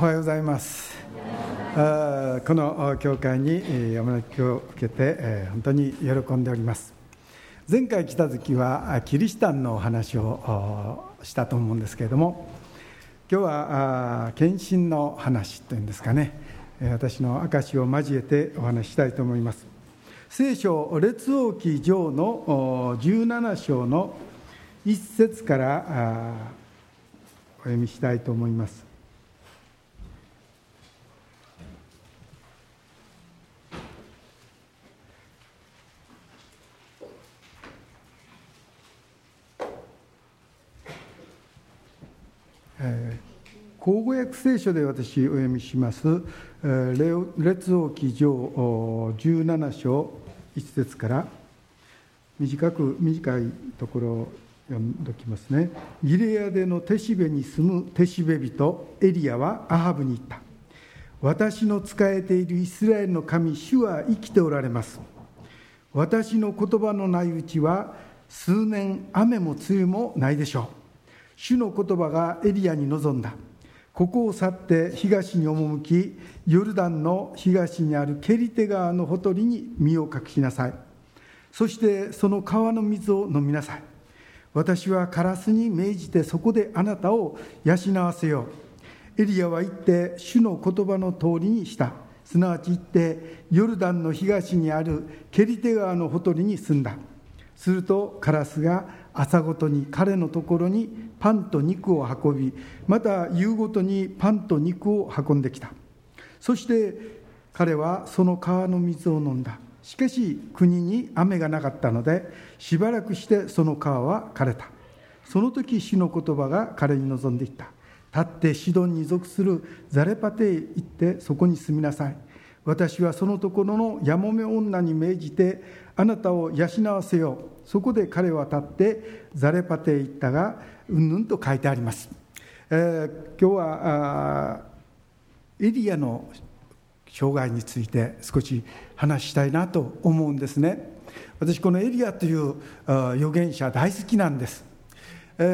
おはようございます。あこの教会に山巻きを受けて本当に喜んでおります。前回来た時はキリシタンのお話をしたと思うんですけれども今日は献身の話というんですかね。私の証を交えてお話したいと思います。聖書列王記上の17章の一節からお読みしたいと思います。口語訳聖書で私お読みします。列王記上17章1節から。短く短いところを読んでおきますね。ギレアデのテシベに住むテシベ人エリアはアハブに言った。私の仕えているイスラエルの神主は生きておられます。私の言葉のないうちは数年雨も梅雨もないでしょう。主の言葉がエリアに臨んだ。ここを去って東に赴きヨルダンの東にあるケリテ川のほとりに身を隠しなさい。そしてその川の水を飲みなさい。私はカラスに命じてそこであなたを養わせよう。エリアは言って主の言葉の通りにした。すなわち言ってヨルダンの東にあるケリテ川のほとりに住んだ。するとカラスが朝ごとに彼のところにパンと肉を運びまた夕ごとにパンと肉を運んできた。そして彼はその川の水を飲んだ。しかし国に雨がなかったのでしばらくしてその川は枯れた。その時主の言葉が彼に望んでいった。立ってシドンに属するザレパテへ行ってそこに住みなさい。私はそのところのやもめ女に命じてあなたを養わせよう。そこで彼は立ってザレパテへ行ったがうんぬんと書いてあります、えー、今日はエリアの障害について少し話したいなと思うんですね。私このエリアという預言者大好きなんです、え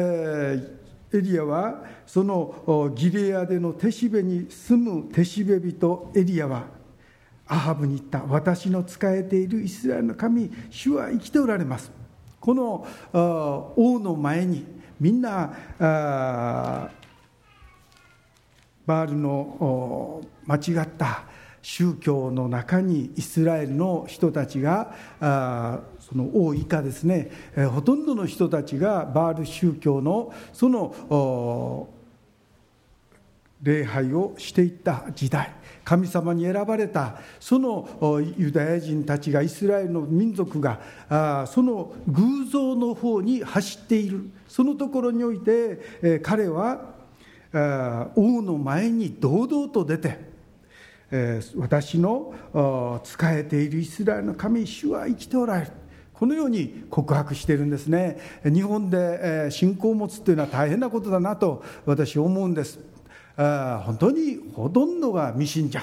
ー、エリアはそのギレアでのテシベに住むテシベ人エリアはアハブに言った。私の仕えているイスラエルの神主は生きておられます。この王の前にみんなバールの間違った宗教の中にイスラエルの人たちがその王以下ですねほとんどの人たちがバール宗教のその礼拝をしていった時代。神様に選ばれたそのユダヤ人たちがイスラエルの民族がその偶像の方に走っている。そのところにおいて彼は王の前に堂々と出て私の仕えているイスラエルの神主は生きておられる。このように告白しているんですね。日本で信仰を持つというのは大変なことだなと私思うんです。本当にほとんどが未信者。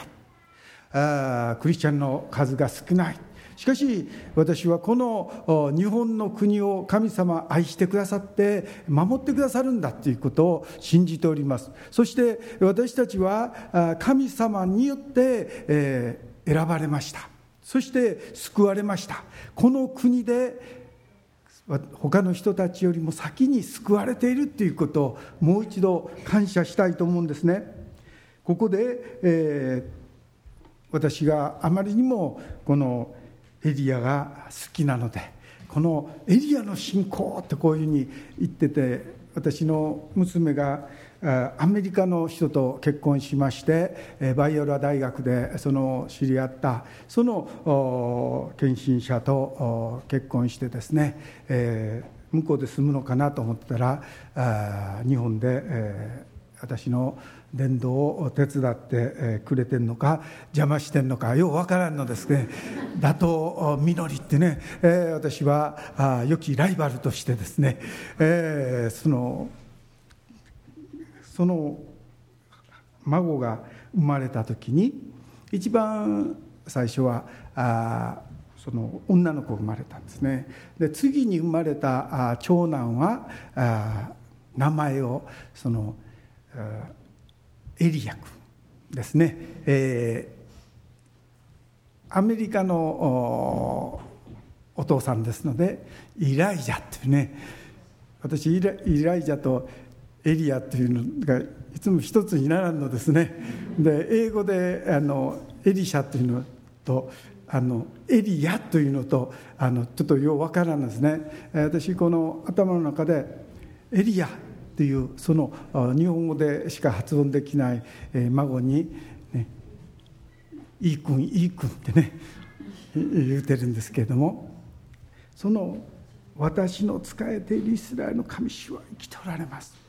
クリスチャンの数が少ない。しかし私はこの日本の国を神様愛してくださって守ってくださるんだということを信じております。そして私たちは神様によって選ばれました。そして救われました。この国で他の人たちよりも先に救われているということをもう一度感謝したいと思うんですね。ここで、えー、私があまりにもこのエリアが好きなのでこのエリアの信仰ってこういうふうに言ってて私の娘がアメリカの人と結婚しましてバイオラ大学でその知り合ったその献身者と結婚してですね、向こうで住むのかなと思ったら日本で、私の伝道を手伝ってくれてんのか邪魔してんのかようわからんのですね。打倒みのりってね、私は良きライバルとしてですね、そのその孫が生まれた時に一番最初はあその女の子が生まれたんですね。で次に生まれたあ長男はあ名前をそのエリア君ですね、えー、アメリカのお父さんですのでイライジャっていうね私イライジャとエリアっていうのがいつも一つにならんのですね。で英語であのエリシャというのとあのエリアというのとあのちょっとよう分からんですね。私この頭の中でエリアというその日本語でしか発音できない孫にね「いい君いい君」ってね言うてるんですけれどもその私の仕えているイスラエルの神主は生きておられます。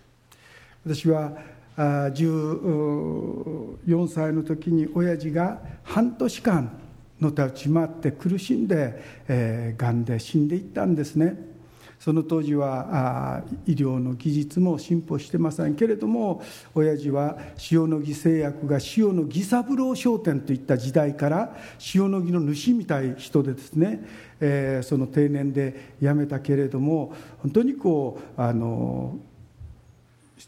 私は14歳の時に親父が半年間のたち回って苦しんで、がんで死んでいったんですね。その当時は医療の技術も進歩してませんけれども親父は塩野義製薬が塩野義三郎商店といった時代から塩野義の主みたい人でですね、その定年で辞めたけれども本当にこうあの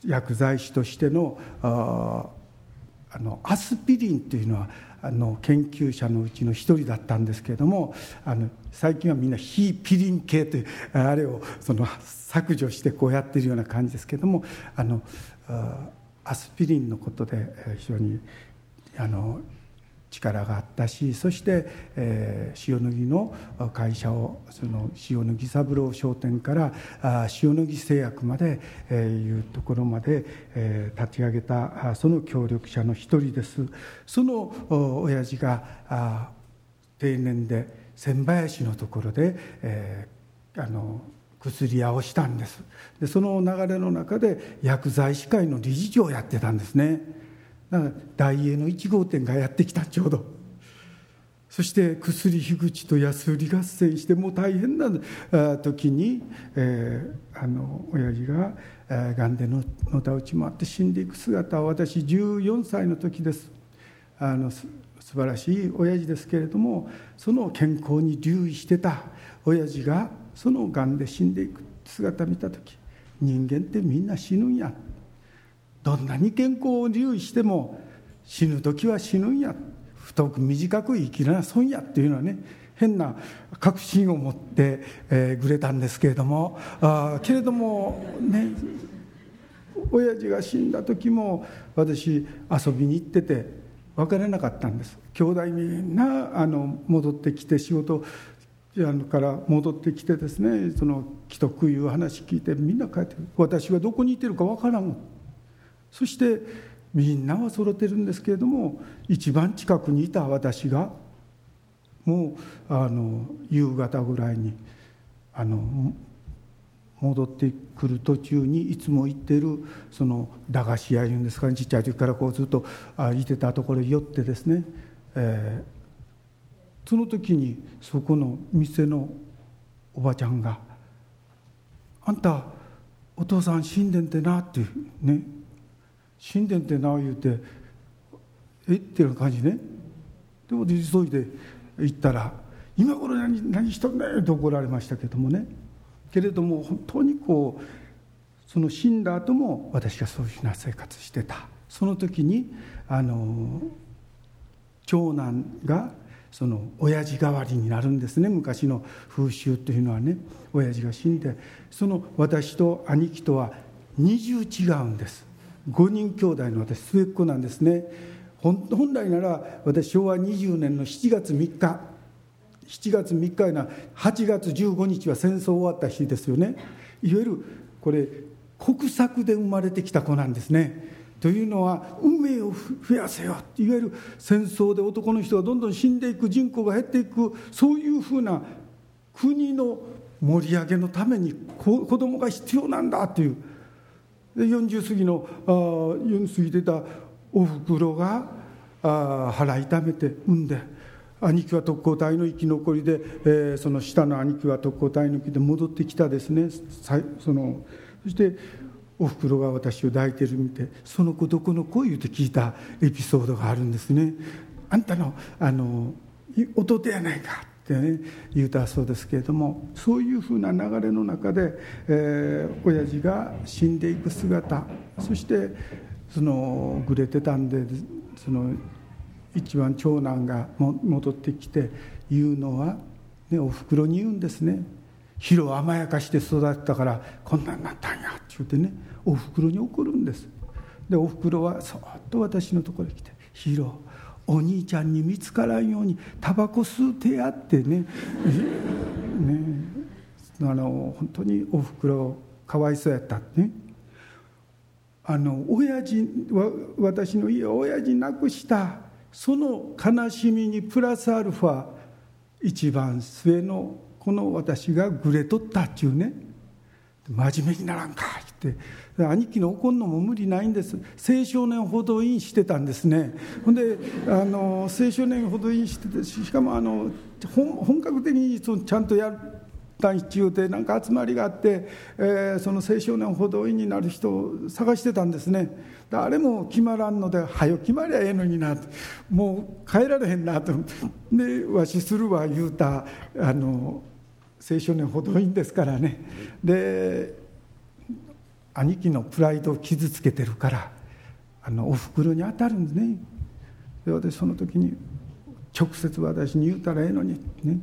薬剤師としてのあのアスピリンというのはあの研究者のうちの一人だったんですけれどもあの最近はみんな非ピリン系というあれをその削除してこうやってるような感じですけれどもあのアスピリンのことで非常にあの力があったしそして、えー、塩野義の会社をその塩野義三郎商店からあ塩野義製薬まで、えー、いうところまで、えー、立ち上げたその協力者の一人ですその親父があ定年で千林のところで、えー、あの薬屋をしたんですでその流れの中で薬剤師会の理事長をやってたんですね。大英の1号店がやってきたちょうど。そして薬樋口と安売り合戦してもう大変な時に、えー、あの親父ががんでののたうち回って死んでいく姿を私14歳の時です。あの素晴らしい親父ですけれどもその健康に留意してた親父がそのがんで死んでいく姿見た時人間ってみんな死ぬんやどんなに健康を留意しても死ぬ時は死ぬんや。太く短く生きな損やっていうのはね変な確信を持って、え、くれたんですけれども。あけれどもね親父が死んだ時も私遊びに行ってて分からなかったんです。兄弟みんなあの戻ってきて仕事から戻ってきてですねその既得いう話聞いてみんな帰って私はどこにいてるか分からん。そしてみんなは揃ってるんですけれども一番近くにいた私がもうあの夕方ぐらいにあの戻ってくる途中にいつも行ってるその駄菓子屋いうんですかねちっちゃい時からこうずっといてたところに寄ってですね、えー、その時にそこの店のおばちゃんが「あんたお父さん死んでんてな」っていうね神殿ってな言うてえっていう感じね。でも急いで行ったら「今頃何何しとんねん」と怒られましたけどもね。けれども本当にこうその死んだ後も私がそういうふうな生活してた。その時にあの長男がその親父代わりになるんですね。昔の風習というのはね。親父が死んでその私と兄貴とは二重違うんです。5人兄弟の私末っ子なんですね。本来なら私昭和20年の7月3日。7月3日な。8月15日は戦争終わった日ですよね。いわゆるこれ国策で生まれてきた子なんですね。というのは運命を増やせよいわゆる戦争で男の人がどんどん死んでいく人口が減っていくそういうふうな国の盛り上げのために子供が必要なんだという。で40過ぎのあ過ぎてたおふくろがあ腹痛めて産んで兄貴は特攻隊の生き残りで、えー、その下の兄貴は特攻隊の生きで戻ってきたですねそのそしておふくろが私を抱いてる見て「その子どこの子?」言うて聞いたエピソードがあるんですね。あんたのあの弟やないかってね言うたそうですけれどもそういうふうな流れの中で、えー、親父が死んでいく姿そしてそのぐれてたんでその一番長男がも戻ってきて言うのは、ね、おふくろに言うんですね「ヒロ甘やかして育ったからこんなんなったんや」って言うてねおふくろに怒るんです。でおふくろはそっと私のところに来て「ヒロお兄ちゃんに見つからんようにタバコ吸うてやってね。ね。あの本当におふくろかわいそうやったってね。あの親父わ私の家親父亡くしたその悲しみにプラスアルファ一番末のこの私がグレとったっちゅうね。真面目にならんかって兄貴の怒んのも無理ないんです。青少年補導員してたんですね。ほんであの青少年補導員しててしかもあの本格的にそのちゃんとや団必要でなんか集まりがあって、えー、その青少年補導員になる人を探してたんですね。誰も決まらんので「はよ決まりゃええのにな」もう帰られへんなと。でわしするわ言うたあの青少年補導員ですからね。で兄貴のプライドを傷つけてるからあのおふくろに当たるんですね。で私その時に直接私に言うたらええのにね。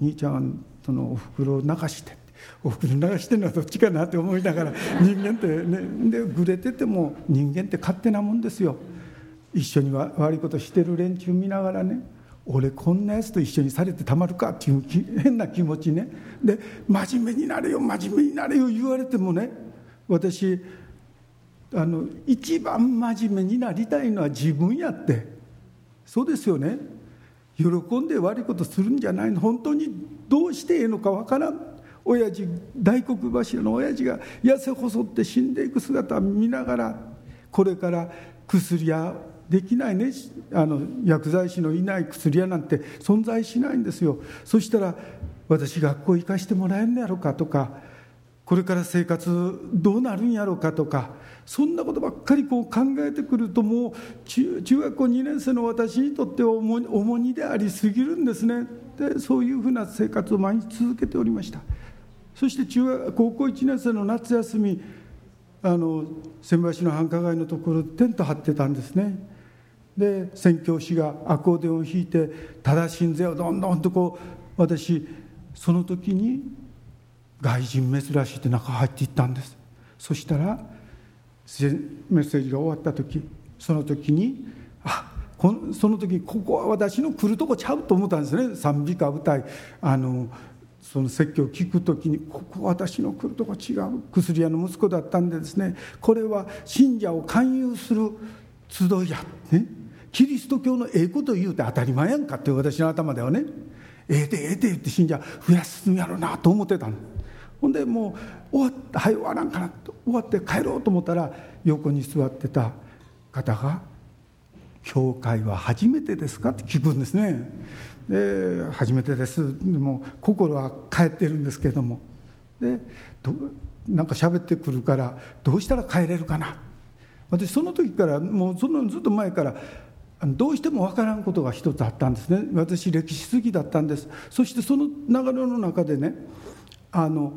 兄ちゃんそのおふくろを泣かしておふくろ流してるのはどっちかなって思いながら人間ってねでぐれてても人間って勝手なもんですよ。一緒に悪いことしてる連中見ながらね俺こんなやつと一緒にされてたまるかっていう変な気持ちね。で真面目になれよ真面目になれよ言われてもね私あの一番真面目になりたいのは自分やって。そうですよね。喜んで悪いことするんじゃないの。本当にどうしてええのかわからん。親父大黒柱の親父が痩せ細って死んでいく姿を見ながらこれから薬やできないね。あの薬剤師のいない薬屋なんて存在しないんですよ。そしたら私学校行かしてもらえんのやろかとかこれから生活どうなるんやろうかとかそんなことばっかりこう考えてくるともう中学校2年生の私にとっては重荷でありすぎるんですね。でそういうふうな生活を毎日続けておりました。そして中学高校1年生の夏休みあの千葉市の繁華街のところテント張ってたんですね。で宣教師がアコーディオンを弾いて正しんぜをどんどんとこう私その時に外人珍しいって中入っていったんです。そしたらメッセージが終わった時その時にあその時ここは私の来るとこちゃうと思ったんですね。賛美歌歌いあのその説教を聞く時にここ私の来るとこ違う。薬屋の息子だったんでですね。これは信者を勧誘する集いや、ね、キリスト教のええこと言うて当たり前やんかって私の頭ではね。ええでええで言って信者増やすんやろうなと思ってたの。ほんでもう終わったはい終わらんかなと終わって帰ろうと思ったら横に座ってた方が「教会は初めてですか?」って聞くんですね。で「初めてです」でも心は帰ってるんですけども。でなんか喋ってくるからどうしたら帰れるかな。私その時からもうそのずっと前からどうしても分からんことが一つあったんですね。私歴史好きだったんです。そしてその流れの中でねあの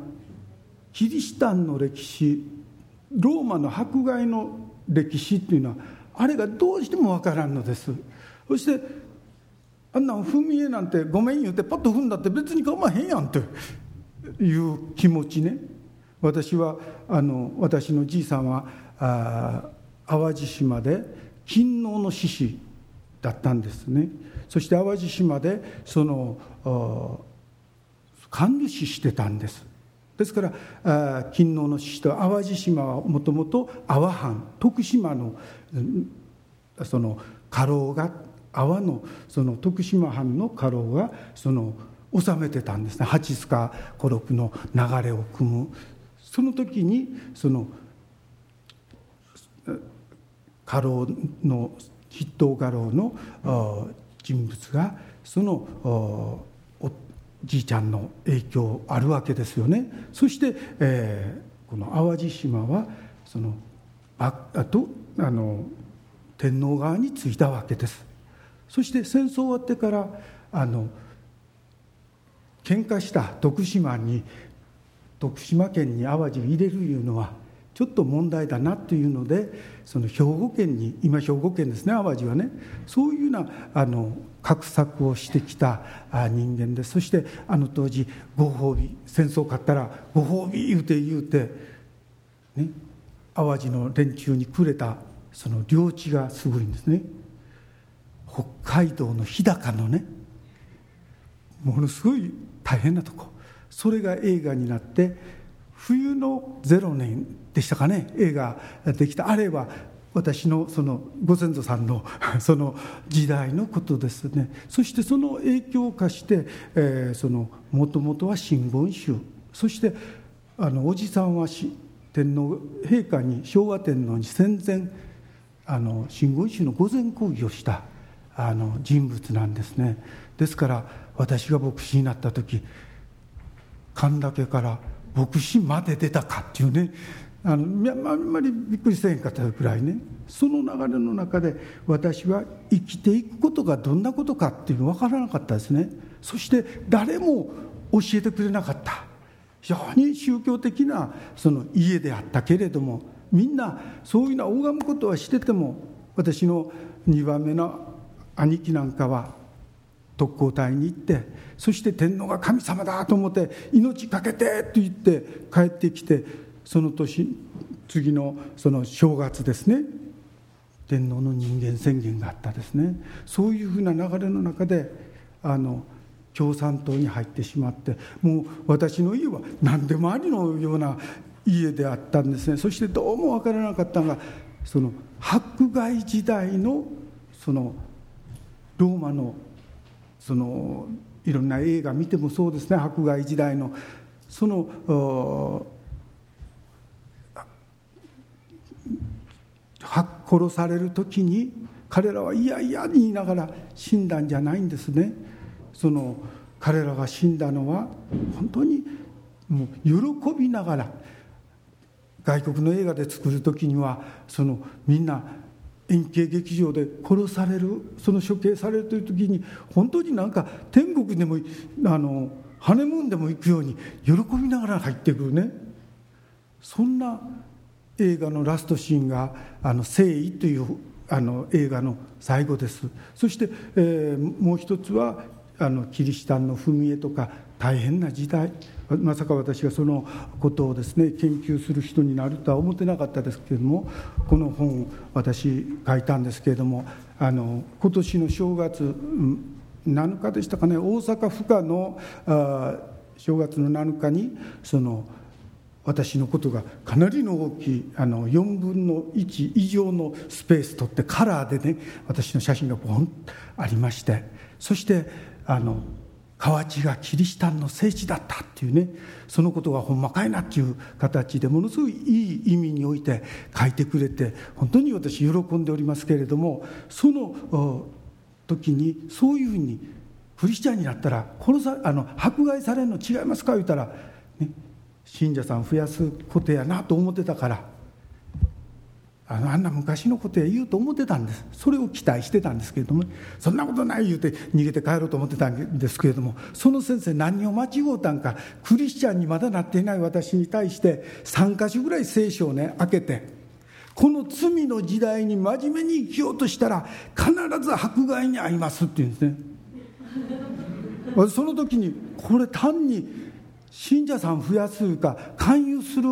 キリシタンの歴史ローマの迫害の歴史っていうのはあれがどうしても分からんのです。そしてあんな踏み絵なんてごめん言うてパッと踏んだって別に構わへんやんっていう気持ちね。私はあの私のじいさんはあ淡路島で勤王の志士だったんですね。そして淡路島でその神主してたんです。ですから勤王の志士と淡路島はもともと阿波藩徳島のその家老が阿波のその徳島藩の家老がその治めてたんですね。八須賀五六の流れを組む。その時にその家老の筆頭家老の人物がそのおじいちゃんの影響あるわけですよね。そして、えー、この淡路島はそのあとあの天皇側についたわけです。そして戦争終わってからあの喧嘩した徳島に徳島県に淡路を入れるいうのはちょっと問題だなというのでその兵庫県に今兵庫県ですね淡路はねそういうようなあの画策をしてきた人間でそしてあの当時ご褒美戦争勝ったらご褒美言うて言うてね淡路の連中にくれたその領地がすごいんですね。北海道の日高のねものすごい大変なとこ。それが映画になって冬の0年でしたかね？映画できた。あれは私のそのご先祖さんの その時代のことですね。そしてその影響を化してもともとは真言宗そしてあのおじさんは天皇陛下に昭和天皇に戦前あの真言宗の御前講義をしたあの人物なんですね。ですから私が牧師になった時神田家から牧師まで出たかっていうねあのあんまりびっくりせへんかったぐらいね。その流れの中で私は生きていくことがどんなことかっていうの分からなかったですね。そして誰も教えてくれなかった。非常に宗教的なその家であったけれどもみんなそういうのは拝むことはしてても私の2番目の兄貴なんかは特攻隊に行ってそして天皇が神様だと思って命かけてと言って帰ってきてその年次のその正月ですね。天皇の人間宣言があったですね。そういうふうな流れの中であの共産党に入ってしまってもう私の家は何でもありのような家であったんですね。そしてどうも分からなかったのがその迫害時代のそのローマのそのいろんな映画見てもそうですね。迫害時代のその殺される時に彼らは嫌々に言いながら死んだんじゃないんですね。その彼らが死んだのは本当にもう喜びながら外国の映画で作る時にはそのみんな円形劇場で殺されるその処刑されるという時に本当になんか天国でもあのハネムーンでも行くように喜びながら入ってくるね。そんな映画のラストシーンが「あの誠意」というあの映画の最後です。そして、えー、もう一つはあのキリシタンの踏み絵とか大変な時代。まさか私がそのことをですね研究する人になるとは思ってなかったですけれどもこの本私書いたんですけれどもあの今年の正月7日でしたかね大阪府下のあ正月の7日にその私のことがかなりの大きいあの4分の1以上のスペース取ってカラーでね私の写真がボンとありましてそしてあの河内がキリシタンの聖地だったっていうねそのことがほんまかいなっていう形でものすごいいい意味において書いてくれて本当に私喜んでおりますけれどもその時にそういうふうにクリスチャンになったら殺さあの迫害されるの違いますか？言ったら、信者さん増やすことやなと思ってたからあのあんな昔のことや言うと思ってたんです。それを期待してたんですけれどもそんなことない言うて逃げて帰ろうと思ってたんですけれどもその先生何を間違うたんかクリスチャンにまだなっていない私に対して3か所ぐらい聖書をね開けてこの罪の時代に真面目に生きようとしたら必ず迫害に遭いますって言うんですね。その時にこれ単に信者さん増やすか勧誘する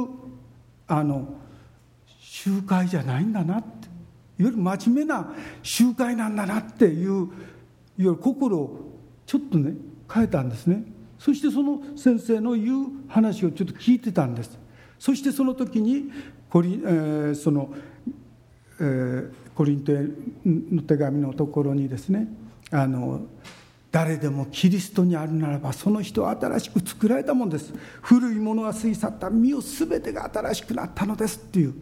あの集会じゃないんだなって。いわゆる真面目な集会なんだなっていういわゆる心をちょっとね変えたんですね。そしてその先生の言う話をちょっと聞いてたんです。そしてその時にコリ,、えー、その、えー、コリントへの手紙のところにですねあの誰でもキリストにあるならばその人は新しく作られたものです。古いものが過ぎ去った身を全てが新しくなったのですっていう。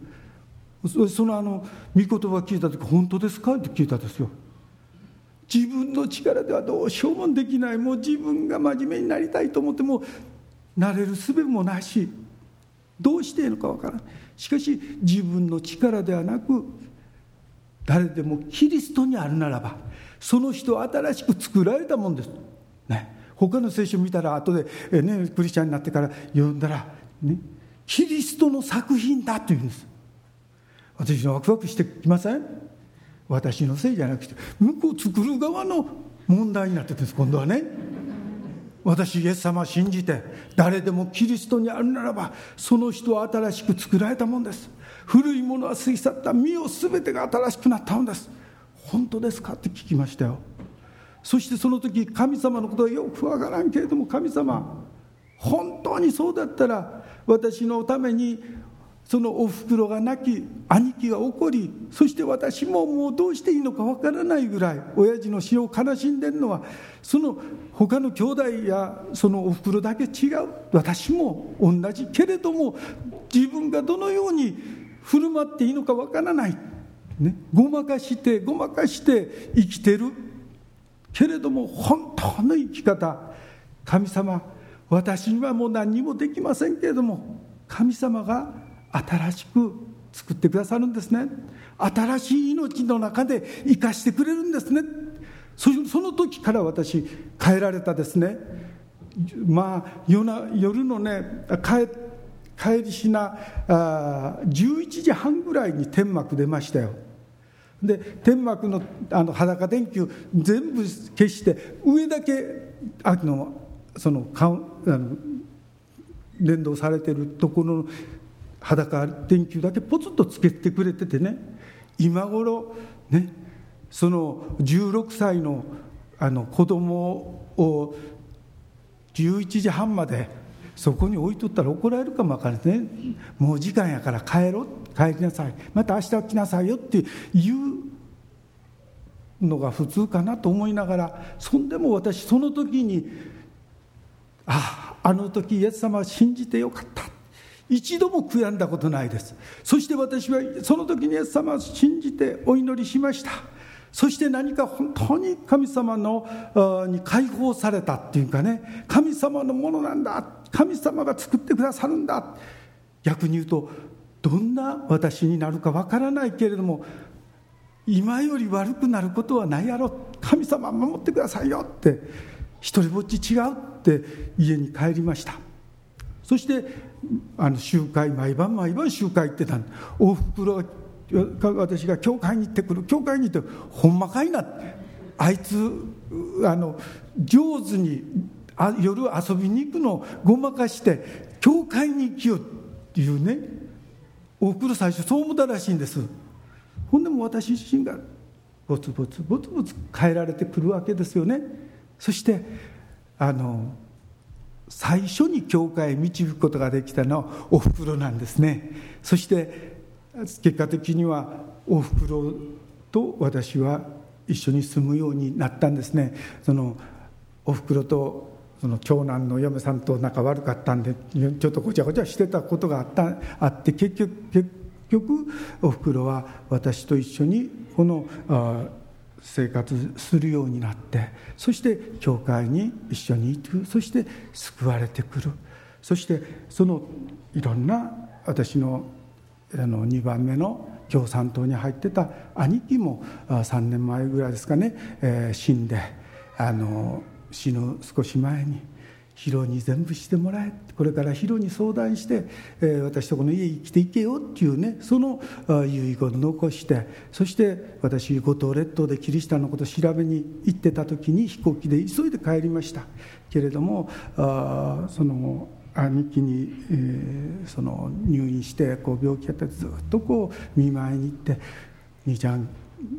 そのあの御言葉聞いた時本当ですかって聞いたんですよ。自分の力ではどうしようもできない。もう自分が真面目になりたいと思ってもなれる術もないしどうしていいのかわからない。しかし自分の力ではなく誰でもキリストにあるならばその人新しく作られたもんです、ね、他の聖書見たら後で、えね、クリスチャンになってから読んだら、ね、キリストの作品だと言うんです。私のワクワクしてきません？私のせいじゃなくて向こう作る側の問題になってるんです今度はね。私イエス様を信じて誰でもキリストにあるならばその人は新しく作られたもんです。古いものは過ぎ去った。身を全てが新しくなったのです。本当ですか？って聞きましたよ。そしてその時神様のことはよくわからんけれども神様本当にそうだったら私のためにそのおふくろが亡き兄貴が怒りそして私ももうどうしていいのかわからないぐらい親父の死を悲しんでるのはその他の兄弟やそのおふくろだけ違う。私も同じけれども自分がどのように振る舞っていいのかわからない、ね、ごまかしてごまかして生きてる。けれども本当の生き方神様私にはもう何にもできませんけれども神様が新しく作ってくださるんですね。新しい命の中で生かしてくれるんですね。その時から私変えられたですね。まあ夜な夜のね帰りしなあ11時半ぐらいに天幕出ましたよ。で天幕のあの裸電球全部消して上だけ秋のそのあの連動されてるところの裸電球だけポツッとつけてくれててね今頃ねその16歳のあの子供を11時半までそこに置いとったら怒られるかもわからないね。もう時間やから帰ろって。帰りなさい。また明日来なさいよって言うのが普通かなと思いながらそんでも私その時にあああの時イエス様を信じてよかった。一度も悔やんだことないです。そして私はその時にイエス様を信じてお祈りしました。そして何か本当に神様のに解放されたっていうかね。神様のものなんだ。神様が作ってくださるんだ。逆に言うとどんな私になるかわからないけれども今より悪くなることはないやろ。神様守ってくださいよって。一人ぼっち違うって。家に帰りました。そしてあの集会毎晩毎晩集会行ってたおふくろが私が教会に行ってくる。教会に行ってほんまかいな。あいつあの上手にあ夜遊びに行くのをごまかして教会に行きよっていうね。おふくろ最初そう思ったらしいんです。ほんでも私自身がぼつぼつぼつぼつ変えられてくるわけですよね。そしてあの最初に教会へ導くことができたのはおふくろなんですね。そして結果的にはおふくろと私は一緒に住むようになったんですね。そのおふくろとその長男の嫁さんと仲悪かったんでちょっとごちゃごちゃしてたことがあったあって結局結局おふくろは私と一緒にこのあ生活するようになってそして教会に一緒に行く。そして救われてくる。そしてそのいろんな私のあの2番目の共産党に入ってた兄貴も3年前ぐらいですかね、えー、死んであの死ぬ少し前にヒロに全部してもらえこれからヒロに相談して、えー、私とこの家生きていけよっていうねその遺言残してそして私五島列島でキリシタンのこと調べに行ってた時に飛行機で急いで帰りました。けれどもあその兄貴に、えー、その入院してこう病気やってずっとこう見舞いに行って「兄ちゃん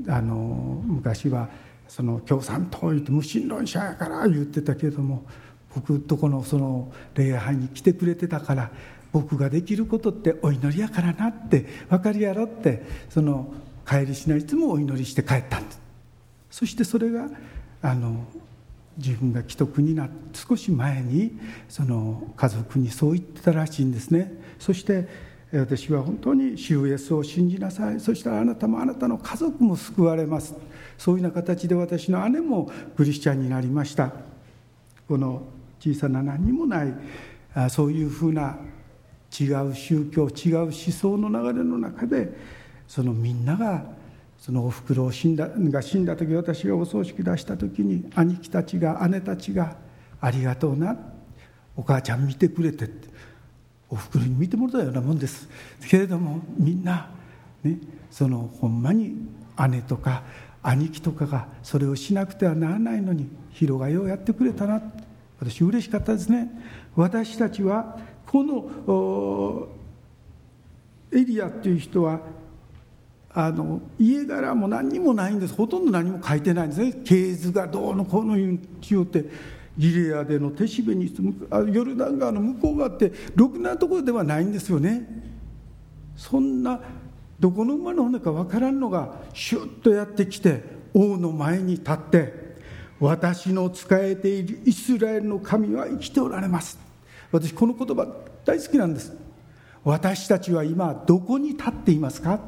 あの昔はその共産党言って無神論者やから」言ってたけども僕とこのその礼拝に来てくれてたから僕ができることってお祈りやからなって分かるやろってその帰りしないいつもお祈りして帰ったんです。そしてそれがあの自分が既得になって少し前にその家族にそう言ってたらしいんですね。そして私は本当に主イエスを信じなさい。そしたらあなたもあなたの家族も救われます。そういうような形で私の姉もクリスチャンになりました。この小さな何もないそういうふうな違う宗教違う思想の流れの中でそのみんながそのおふくろが死んだ時私がお葬式出した時に兄貴たちが姉たちが「ありがとうな。お母ちゃん見てくれて」って。おふくろに見てもらったようなもんです。けれどもみんな、ね、そのほんまに姉とか兄貴とかがそれをしなくてはならないのに広がようやってくれたな。私嬉しかったですね。私たちはこのエリアっていう人はあの家柄も何にもないんです。ほとんど何も書いてないんですね。系図がどうのこうの言うって。ギレアでの手しべにあヨルダン川の向こう側ってろくなところではないんですよね。そんなどこの馬の骨か分からんのがシュッとやってきて王の前に立って私の仕えているイスラエルの神は生きておられます。私この言葉大好きなんです。私たちは今どこに立っていますか？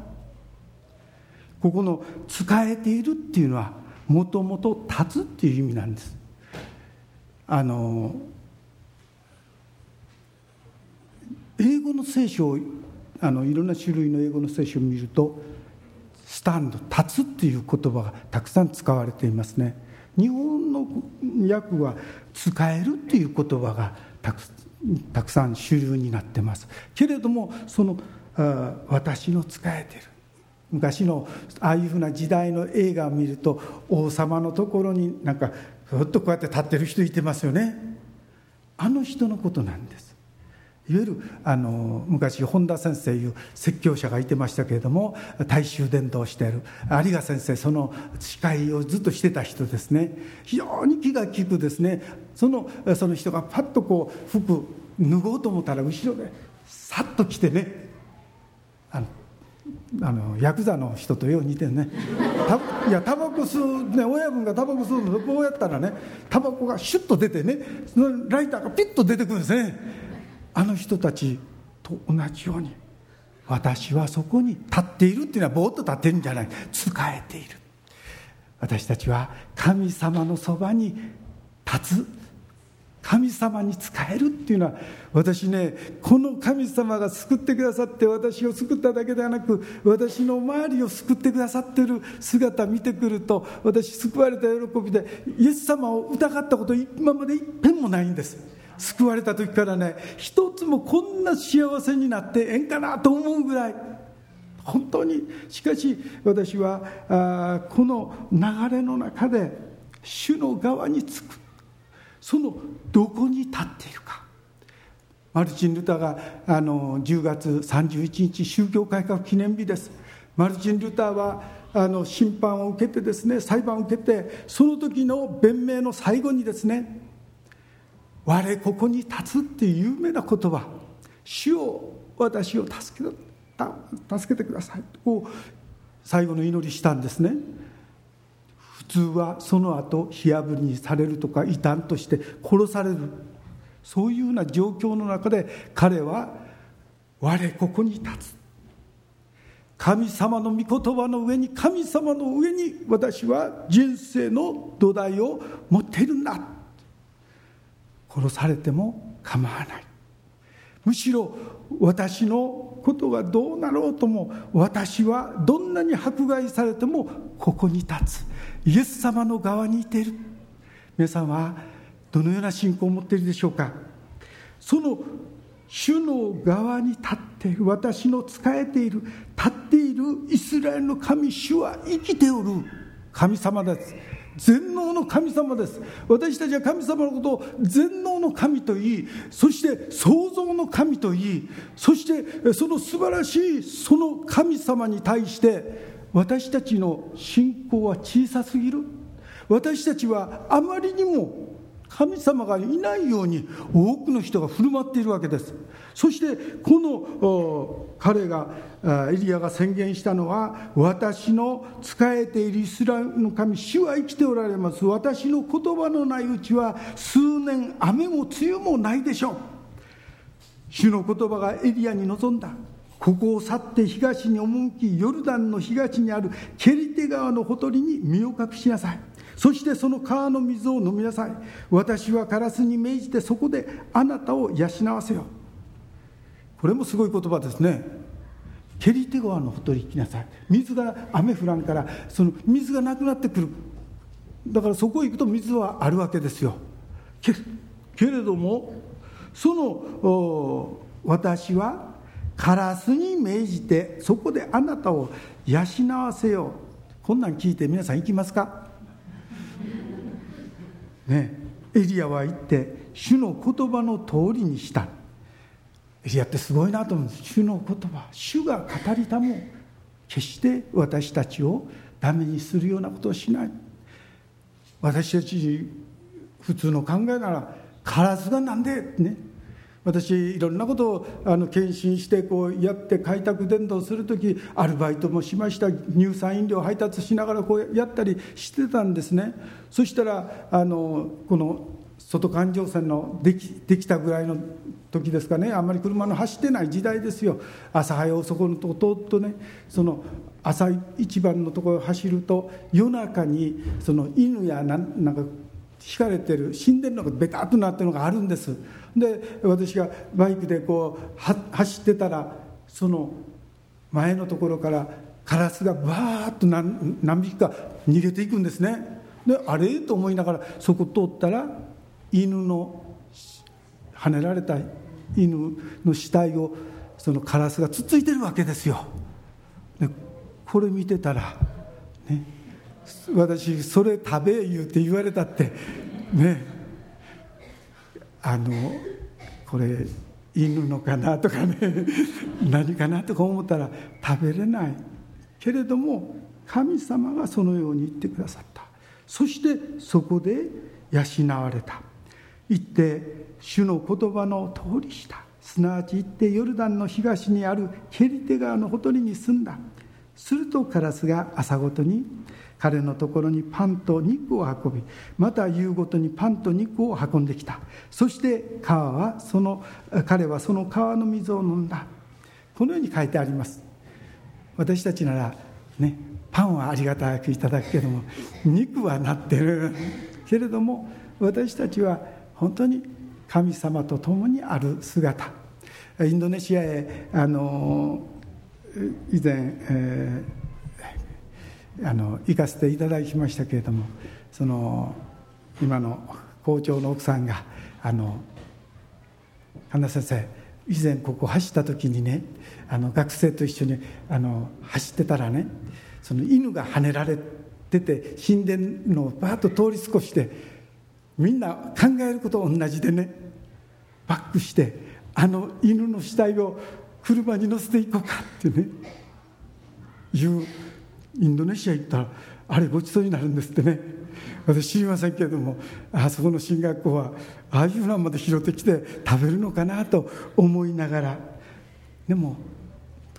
ここの「仕えている」っていうのはもともと「立つ」っていう意味なんです。あの英語の聖書をあのいろんな種類の英語の聖書を見ると「スタンド」「立つ」っていう言葉がたくさん使われていますね。日本の訳は「使える」っていう言葉がたくたくさん主流になってます。けれどもそのあ私の使えてる。昔のああいうふうな時代の映画を見ると王様のところになんかふっとこうやって立ってる人いてますよね。あの人のことなんです。いわゆるあの昔本田先生いう説教者がいてましたけれども大衆伝道している。有賀先生その司会をずっとしてた人ですね。非常に気が利くですね。そのその人がパッとこう服脱ごうと思ったら後ろでさっと来てねあのあのヤクザの人とよう似てるね。いやタバコ吸うね親分がタバコ吸うのこうやったらねタバコがシュッと出てねそのライターがピッと出てくるんですね。あの人たちと同じように私はそこに立っているっていうのはぼーっと立ってるんじゃない。使えている。私たちは神様のそばに立つ。神様に仕えるっていうのは私ねこの神様が救ってくださって私を救っただけではなく私の周りを救ってくださってる姿見てくると私救われた喜びでイエス様を疑ったこと今まで一遍もないんです。救われた時からね一つもこんな幸せになってええんかなと思うぐらい。本当にしかし私はあこの流れの中で主の側につくそのどこに立っているか。マルチン・ルターがあの10月31日宗教改革記念日です。マルチン・ルターはあの審判を受けてですね裁判を受けてその時の弁明の最後にですね「我ここに立つ」っていう有名な言葉「主を私を助け助けてください」と最後の祈りしたんですね。通はその後火あぶりにされるとか異端として殺される。そういうような状況の中で彼は「我ここに立つ」神様の御言葉の上に神様の上に私は人生の土台を持っているんだ。殺されても構わない。むしろ私のことがどうなろうとも私はどんなに迫害されてもここに立つ。イエス様の側にいている。皆さんはどのような信仰を持っているでしょうか？その主の側に立って私の仕えている立っているイスラエルの神主は生きておる。神様です。全能の神様です。私たちは神様のことを全能の神と言いそして創造の神と言いそしてその素晴らしいその神様に対して私たちの信仰は小さすぎる。私たちはあまりにも神様がいないように多くの人が振る舞っているわけです。そしてこの彼がエリアが宣言したのは私の仕えているイスラエルの神主は生きておられます。私の言葉のないうちは数年雨も梅雨もないでしょう。主の言葉がエリアに臨んだ。ここを去って東に赴きヨルダンの東にあるケリテ川のほとりに身を隠しなさい。そしてその川の水を飲みなさい。私はカラスに命じてそこであなたを養わせよ。これもすごい言葉ですね。ケリテ川のほとり行きなさい。水が雨降らんからその水がなくなってくる。だからそこへ行くと水はあるわけですよ。けれどもその私はカラスに命じてそこであなたを養わせよう。こんなん聞いて皆さん行きますか？ね。エリアは行って主の言葉の通りにした。エリアってすごいなと思うんです。主の言葉。主が語りたも決して私たちをダメにするようなことをしない。私たち普通の考えならカラスがなんで？ね。私いろんなことをあの検診してこうやって開拓伝道する時アルバイトもしました。乳酸飲料配達しながらこうやったりしてたんですね。そしたらあのこの外環状線のできできたぐらいの時ですかね。あんまり車の走ってない時代ですよ。朝早うそこのとこ通っとね。その朝一番のところを走ると夜中にその犬やなんなんか引かれてる死んでるのがベタっとなってるのがあるんです。で私がバイクでこう走ってたらその前のところからカラスがバーッと何何匹か逃げていくんですね。であれ？と思いながらそこ通ったら犬のはねられた犬の死体をそのカラスがつっついてるわけですよ。でこれ見てたらね私それ食べ言うて言われたってね。あのこれ犬のかなとかね 何かなとか思ったら食べれないけれども神様がそのように言ってくださった。そしてそこで養われた。行って主の言葉の通りした。すなわち行ってヨルダンの東にあるケリテ川のほとりに住んだ。するとカラスが朝ごとに彼のところにパンと肉を運びまた夕ごとにパンと肉を運んできた。そして川はその彼はその川の水を飲んだ。このように書いてあります。私たちならねパンはありがたくいただくけども肉はなってる。けれども私たちは本当に神様と共にある姿。インドネシアへあの以前、えーあの行かせていただきましたけれどもその今の校長の奥さんがあの神田先生以前ここ走った時にねあの学生と一緒にあの走ってたらねその犬がはねられてて神殿のバーッと通り過ごしてみんな考えること同じでねバックしてあの犬の死体を車に乗せていこうかってねいうインドネシア行ったらあれごちそうになるんですってね。私知りませんけれどもあそこの進学校はああいうのまで拾ってきて食べるのかなと思いながら。でも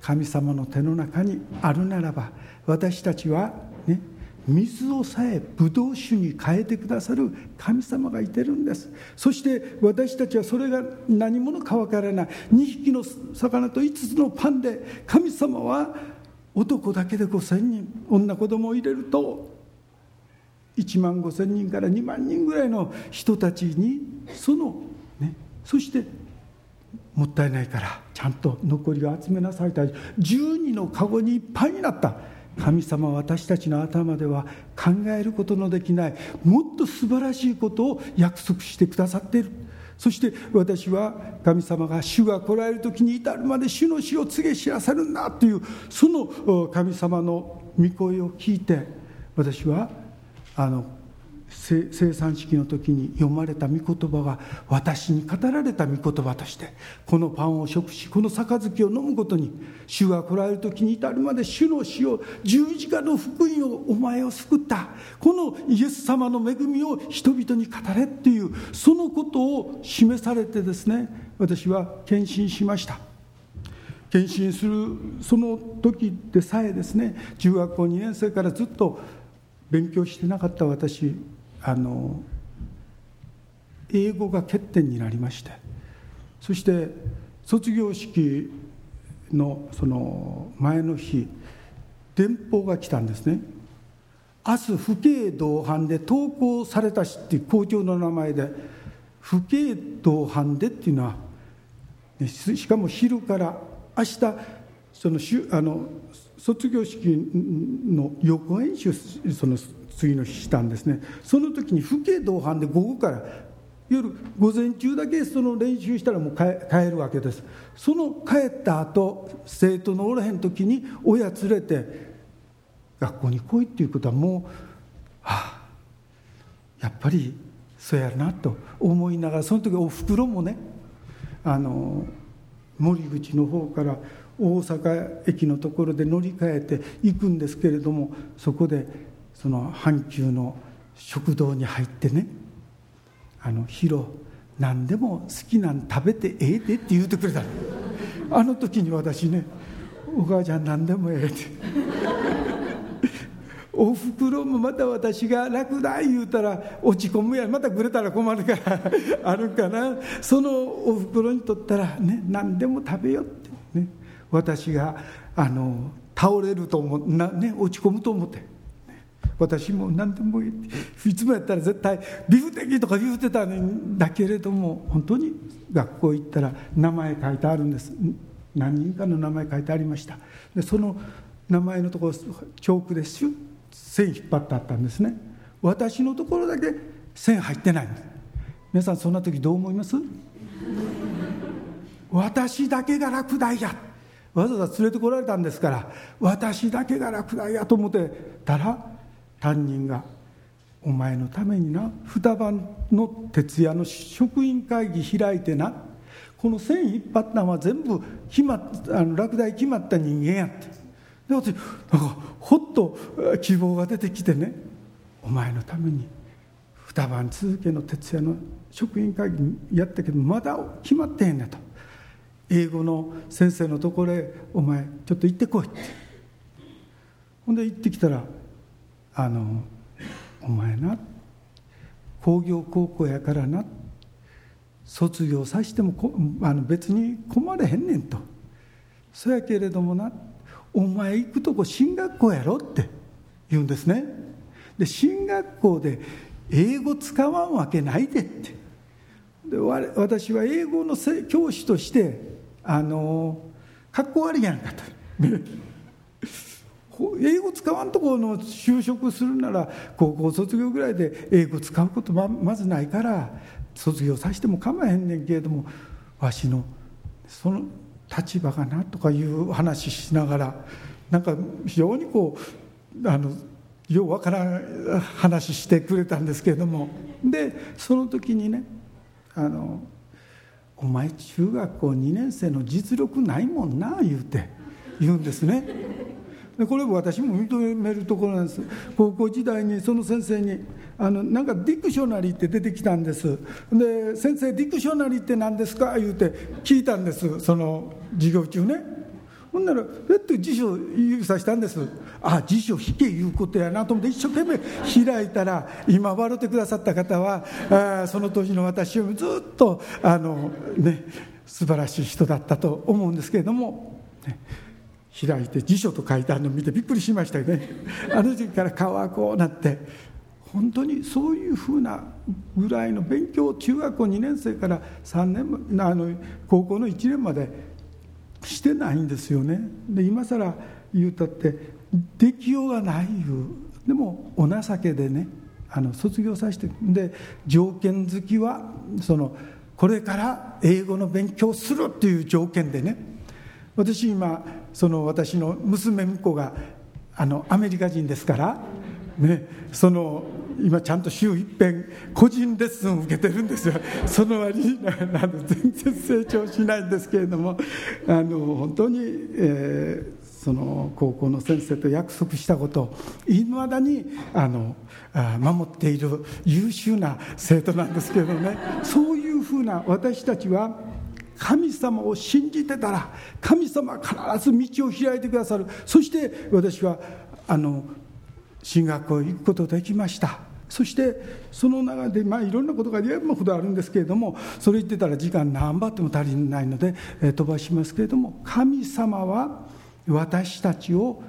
神様の手の中にあるならば私たちはね水をさえブドウ酒に変えてくださる神様がいてるんです。そして私たちはそれが何者か分からない。2匹の魚と5つのパンで神様は男だけで5,000人女子供を入れると1万5,000人から2万人ぐらいの人たちにそのねそしてもったいないからちゃんと残りを集めなさいと。12の籠にいっぱいになった。神様は私たちの頭では考えることのできないもっと素晴らしいことを約束してくださっている。そして私は神様が主が来られる時に至るまで主の死を告げ知らせるんだというその神様の御声を聞いて私はあの生産式の時に読まれた御言葉が私に語られた御言葉としてこのパンを食しこの杯を飲むことに主が来られる時に至るまで主の死を十字架の福音をお前を救った。このイエス様の恵みを人々に語れっていうそのことを示されてですね私は献身しました。献身するその時でさえですね中学校2年生からずっと勉強してなかった私。あの英語が欠点になりましてそして卒業式のその前の日電報が来たんですね。明日府警同伴で投稿されたしっていう校長の名前で府警同伴でっていうのはしかも昼から明日そのあの卒業式の予行演習その次の日したんですね。その時に府警同伴で午後から夜午前中だけその練習したらもう帰るわけです。その帰った後生徒のおらへん時に親連れて学校に来いっていうことはもうああやっぱりそうやなと思いながらその時おふくろもねあの森口の方から大阪駅のところで乗り換えて行くんですけれどもそこでその阪急の食堂に入ってね「あのヒロ何でも好きなん食べてええで」って言うてくれたの。あの時に私ね「お母ちゃん何でもええ」っ ておふくろもまた私が楽だ言うたら落ち込むやまたくれたら困るからあるかな。そのおふくろにとったらね何でも食べよってね。私があの倒れると思な、ね、落ち込むと思って。私も何でもいいいつもやったら絶対ビフテキとか言うてたんだけれども本当に学校行ったら名前書いてあるんです。何人かの名前書いてありました。でその名前のところチョークでシュッ線引っ張ってあったんですね。私のところだけ線入ってないんです。皆さんそんな時どう思います？私だけが落第や。わざわざ連れてこられたんですから私だけが落第やと思ってたら担任が「お前のためにな。双葉の徹夜の職員会議開いてな。この線引っ張ったのは全部決まあの落第決まった人間や」って。で私なんかほっと希望が出てきてね。お前のために二晩続けの徹夜の職員会議やったけどまだ決まってへんねと。英語の先生のところへ「お前ちょっと行ってこい」って。ほんで行ってきたら「あのお前な工業高校やからな卒業さしてもあの別に困れへんねん」と「そやけれどもな」お前行くとこ進学校やろって言うんですね。で進学校で英語使わんわけないでって。で私は英語の教師としてあのかっこ悪いやんかと。英語使わんとこの就職するなら高校卒業ぐらいで英語使うことまずないから卒業させても構わへんねんけれどもわしのその立場がなとかいう話しながらなんか非常にこうあのようわからん話してくれたんですけれどもでその時にねあの「お前中学校2年生の実力ないもんな」言うて言うんですね。でこれ私も認めるところなんです。高校時代にその先生にあのなんか dictionary って出てきたんです。で「先生 dictionary って何ですか?」言うて聞いたんです。その授業中ね。ほんならえっと辞書指さしたんです。あ辞書引けいうことやなと思って一生懸命開いたら今笑ってくださった方はあその当時の私よりずっとあのね素晴らしい人だったと思うんですけれども、ね。開いて辞書と書いてあるのを見てびっくりしましたよね。あの時から顔はこうなって本当にそういうふうなぐらいの勉強を中学校2年生から3年あの高校の1年までしてないんですよね。で今更言うたってできようがないいうでもお情けでねあの卒業させてで条件付きはそのこれから英語の勉強するっていう条件でね私今その私の娘婿があのアメリカ人ですから、ね、その今ちゃんと週一遍個人レッスンを受けてるんですよ。その割に全然成長しないんですけれどもあの本当に、えー、その高校の先生と約束したことをいまだにあの守っている優秀な生徒なんですけどね。そういうふうな私たちは神様を信じてたら神様は必ず道を開いてくださる。そして私はあの進学校へ行くことができました。そしてその中で、まあ、いろんなことが山ほどあるんですけれどもそれ言ってたら時間何張っても足りないので、え飛ばしますけれども神様は私たちを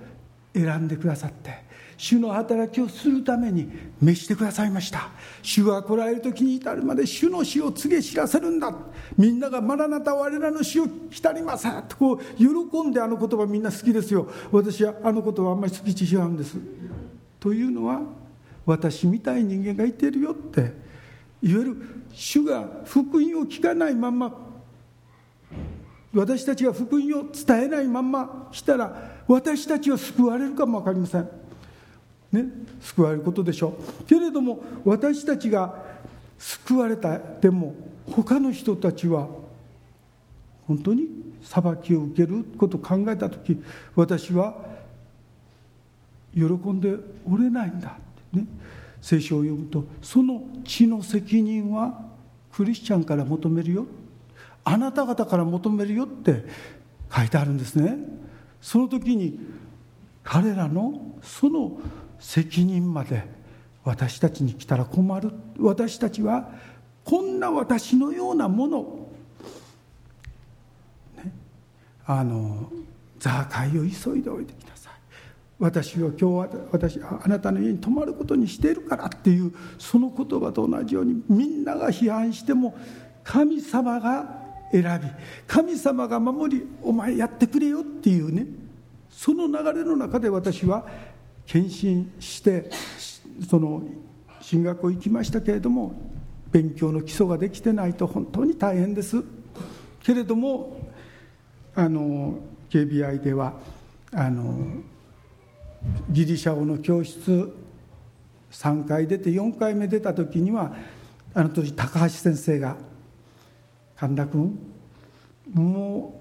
選んでくださって主の働きをするために召してくださいました。主が来られる時に至るまで主の死を告げ知らせるんだ。みんなが「マラナタ我らの死を浸りません」とこう喜んであの言葉みんな好きですよ。私はあの言葉あんまり好き違うんです。というのは私みたい人間がいてるよって。いわゆる主が福音を聞かないまんま。私たちが福音を伝えないまんま来たら私たちは救われるかも分かりません、ね、救われることでしょう。けれども私たちが救われたでも他の人たちは本当に裁きを受けることを考えた時私は喜んでおれないんだってね。聖書を読むとその血の責任はクリスチャンから求めるよ。あなた方から求めるよって書いてあるんですね。その時に彼らのその責任まで私たちに来たら困る。私たちはこんな私のようなもの、ね、あの座会を急いでおいてきなさい。私は今日は私あなたの家に泊まることにしているからっていうその言葉と同じようにみんなが批判しても神様が選び神様が守りお前やってくれよっていうね。その流れの中で私は献身してその進学校行きましたけれども勉強の基礎ができてないと本当に大変です。けれどもあの KBI ではあのギリシャ語の教室3回出て4回目出た時にはあの時高橋先生が「神田君もう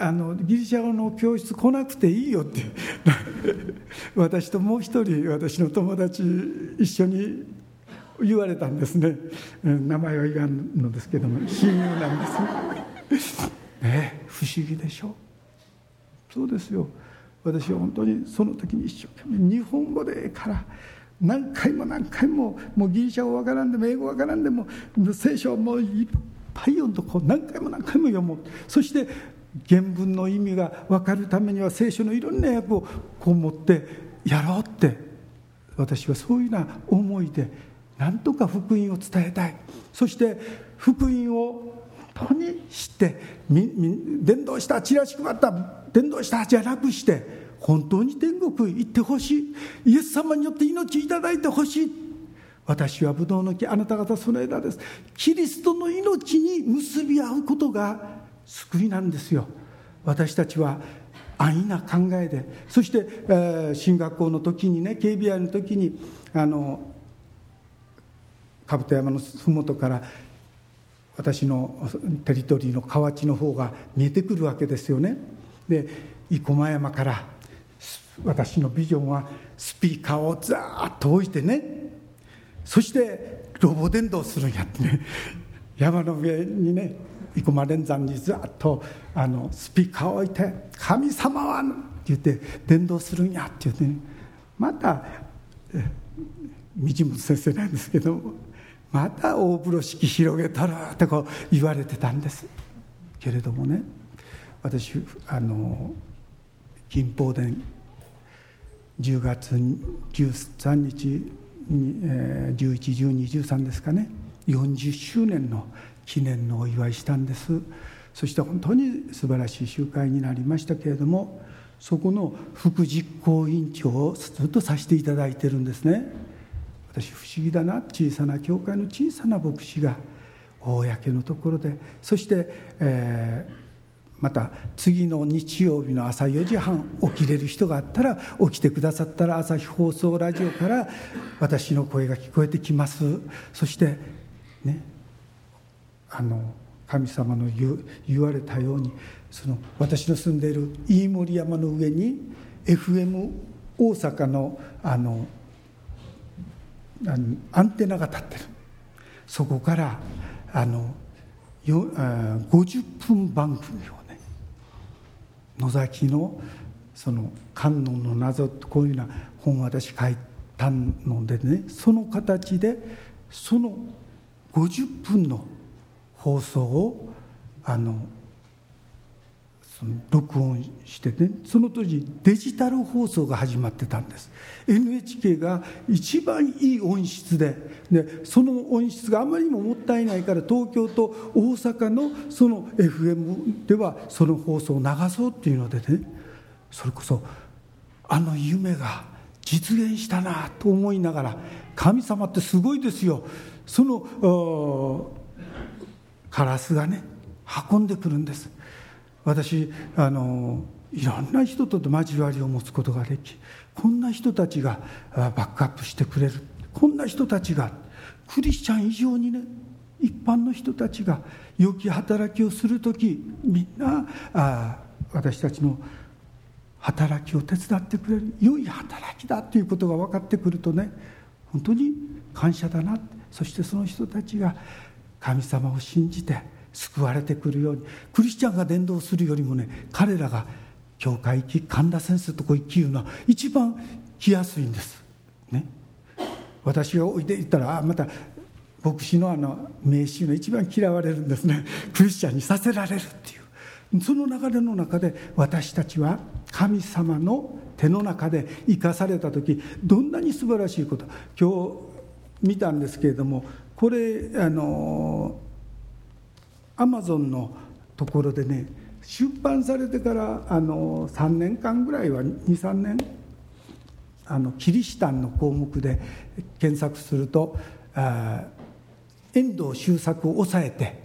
あのギリシャ語の教室来なくていいよ」って。私ともう一人私の友達一緒に言われたんですね。名前は言わんのですけども親友なんですね。不思議でしょ？うそうですよ。私は本当にその時に一生懸命日本語でから何回も何回ももうギリシャ語わからんでも英語わからんでも聖書をもういっぱい読んとこう何回も何回も読もう。そして原文の意味が分かるためには聖書のいろんな訳をこう持ってやろうって。私はそういうような思いでなんとか福音を伝えたい。そして福音を本当に知って伝道したチラシ配った伝道したじゃなくして本当に天国行ってほしい。イエス様によって命いただいてほしい。私はブドウの木あなた方その枝です。キリストの命に結び合うことが救いなんですよ。私たちは安易な考えで。そして、えー、進学校の時にね警備員の時にあの兜山の麓から私のテリトリーの河内の方が見えてくるわけですよね。で生駒山から私のビジョンはスピーカーをザーッと置いてね。そしてロボ伝道するんやってね。山の上にね生駒連山にザーッとあのスピーカーを置いて「神様は!」って言って伝道するんやって言ってねまた道本先生なんですけどまた大風呂敷広げたらってこう言われてたんですけれどもね私あの金峰殿10月13日に、えー、111213ですかね40周年の記念のお祝いしたんです。そして本当に素晴らしい集会になりましたけれどもそこの副実行委員長をずっとさせていただいてるんですね。私不思議だな小さな教会の小さな牧師が公のところでそして、えー、また次の日曜日の朝4時半起きれる人があったら起きてくださったら朝日放送ラジオから私の声が聞こえてきます。そしてねあの神様の言言われたようにその私の住んでいる飯盛山の上に FM 大阪のあのアンテナが立ってる。そこからあのよあ50分番組をね。野崎のその観音の謎こういうような本を私書いたのでねその形でその50分の放送をあのその録音してねその当時デジタル放送が始まってたんです。NHK が一番いい音質ででその音質があまりにももったいないから東京と大阪のその FM ではその放送を流そうっていうのでねそれこそあの夢が実現したなと思いながら神様ってすごいですよ。そのカラスがね運んでくるんです。私あのいろんな人と交わりを持つことができこんな人たちがバックアップしてくれる。こんな人たちがクリスチャン以上にね一般の人たちが良き働きをする時みんなあ私たちの働きを手伝ってくれる。良い働きだということが分かってくるとね本当に感謝だなそしてその人たちが神様を信じて救われてくるようにクリスチャンが伝道するよりもね彼らが教会行き神田先生とこ行きいうのは一番来やすいんです。ね、私がおいでいったらあまた牧師のあの名詞の一番嫌われるんですね。クリスチャンにさせられるっていう。その流れの中で私たちは神様の手の中で生かされた時どんなに素晴らしいこと今日見たんですけれどもこれあのアマゾンのところでね出版されてからあの3年間ぐらいは23年あのキリシタンの項目で検索するとあ遠藤周作を抑えて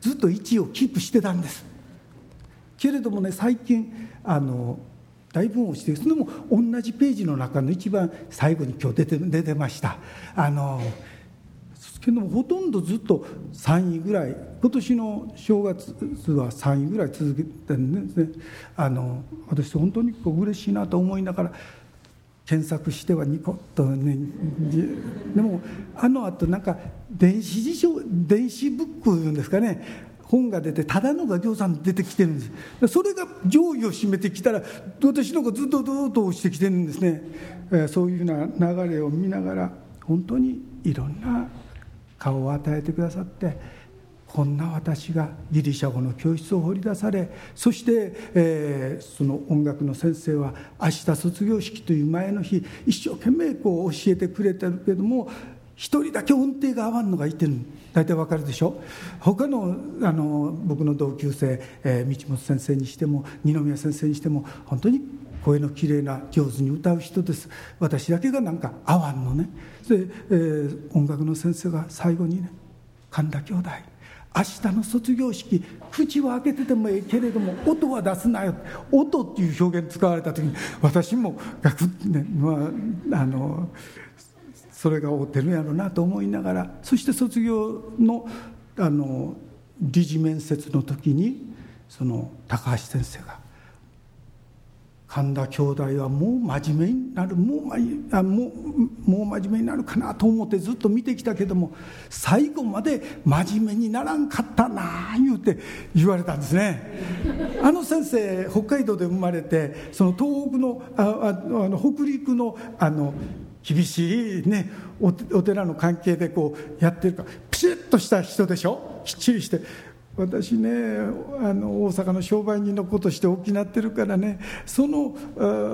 ずっと1位をキープしてたんです。けれどもね最近あの大分をしてそれも同じページの中の一番最後に今日出て出てました。あのけどもほとんどずっと3位ぐらい今年の正月は3位ぐらい続けてるんですね。あの私本当にこう嬉しいなと思いながら検索してはニコッとねでもあのあとなんか電子辞書電子ブックいうんですかね。本が出てただのがぎょうさん出てきてるんです。それが上位を占めてきたら私の子ずっとずっと押してきてるんですね、えー、そういうふうな流れを見ながら本当にいろんな顔を与えてくださってこんな私がギリシャ語の教室を掘り出されそして、えー、その音楽の先生は明日卒業式という前の日一生懸命こう教えてくれてるけども一人だけ音程が合わんのがいてる大体わかるでしょ？他のあの僕の同級生、えー、道本先生にしても二宮先生にしても本当に声のきれいな上手に歌う人です。私だけがなんか合わんのね。で、えー、音楽の先生が最後にね神田兄弟。明日の卒業式口は開けててもええけれども音は出すなよ。音っていう表現使われた時に私もガクッねまああのそれが合うてるやろなと思いながらそして卒業のあの理事面接の時にその高橋先生が神田兄弟はもう真面目になるもうあもうもう真面目になるかなと思ってずっと見てきたけども最後まで真面目にならんかったなあ言うて言われたんですね。あの先生北海道で生まれてその東北のああの北陸のあの厳しいねお寺の関係でこうやってるからピシッとした人でしょ？きっちりして。私ねあの大阪の商売人の子として大きなってるからねその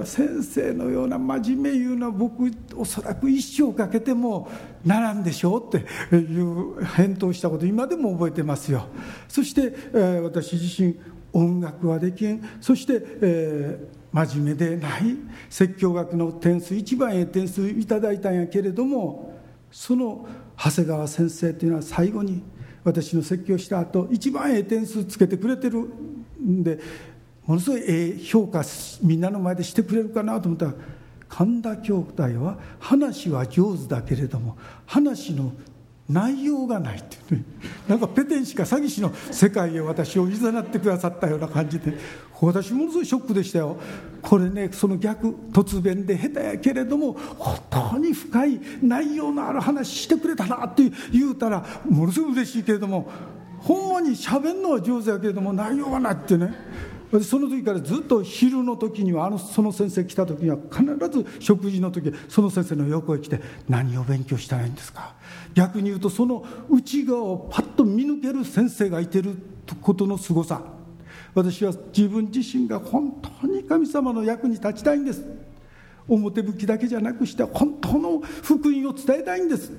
先生のような真面目いうのは僕おそらく一生かけてもならんでしょうっていう返答したこと今でも覚えてますよ。そして、えー、私自身音楽はできん。そして、えー、真面目でない。説教学の点数一番ええ点数いただいたんやけれどもその長谷川先生というのは最後に「私の説教した後一番ええ点数つけてくれてるんでものすごいええ評価みんなの前でしてくれるかなと思ったら神田兄弟は話は上手だけれども話の内容がないってね。なんかペテン師か詐欺師の世界へ私をいざなってくださったような感じで。私ものすごいショックでしたよ。これねその逆突然で下手やけれども本当に深い内容のある話してくれたなって言うたらものすごい嬉しいけれどもほんまにしゃべんのは上手やけれども内容がないってね。その時からずっと昼の時にはあのその先生来た時には必ず食事の時その先生の横へ来て「何を勉強したらいいんですか?」逆に言うとその内側をパッと見抜ける先生がいてることのすごさ。私は自分自身が本当に神様の役に立ちたいんです。表向きだけじゃなくして本当の福音を伝えたいんです。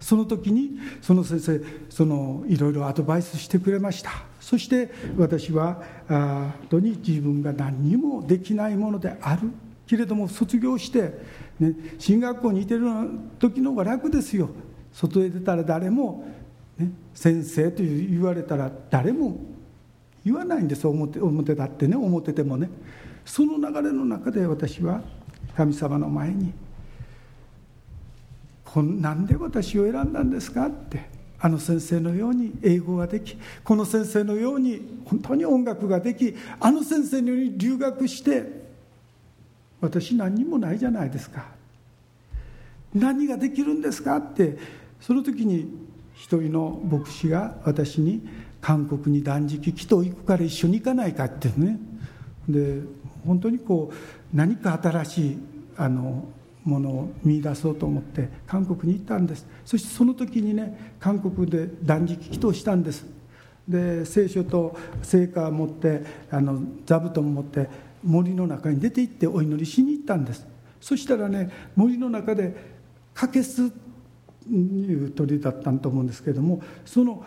その時にその先生そのいろいろアドバイスしてくれました。そして私は本当に自分が何にもできないものである。けれども卒業してね、進学校にいてる時の方が楽ですよ。外へ出たら誰も、ね、先生と言われたら誰も言わないんです表表だってね表でもねその流れの中で私は神様の前に「こんなんで私を選んだんですか?」ってあの先生のように英語ができこの先生のように本当に音楽ができあの先生のように留学して私何にもないじゃないですか何ができるんですかってその時に一人の牧師が私に韓国に断食祈祷行くから一緒に行かないかってね。で本当にこう何か新しいあのものを見出そうと思って韓国に行ったんです。そしてその時にね韓国で断食祈祷したんです。で聖書と聖火を持ってあの座布団を持って森の中に出て行ってお祈りしに行ったんです。そしたらね森の中でカケスいう鳥だったと思うんですけれどもその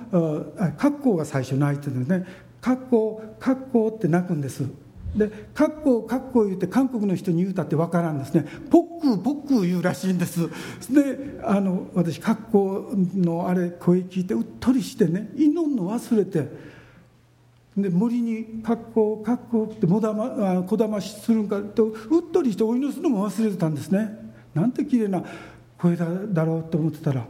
格好が最初泣いてるんですね。格好格好って泣くんです。で「かっこかっこ」言うて韓国の人に言うたって分からんですね「ポックポック」言うらしいんです。であの私かっこのあれ声聞いてうっとりしてね祈るの忘れてで森に「かっこかっ」てもだまこだましするんかとうっとりしてお祈りするのも忘れてたんですね。なんて綺麗な声だだろうと思ってたら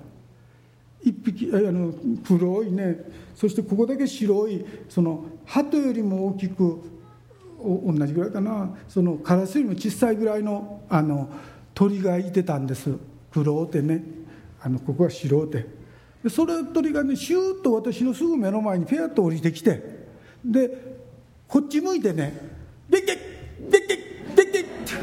一匹あの黒いねそしてここだけ白いその鳩よりも大きく同じぐらいかなそのカラスよりも小さいぐらいのあの鳥がいてたんです。黒でね。あのここは白ででそれ鳥がねシューッと私のすぐ目の前にペアッと降りてきてでこっち向いてね「でけでけでっけ」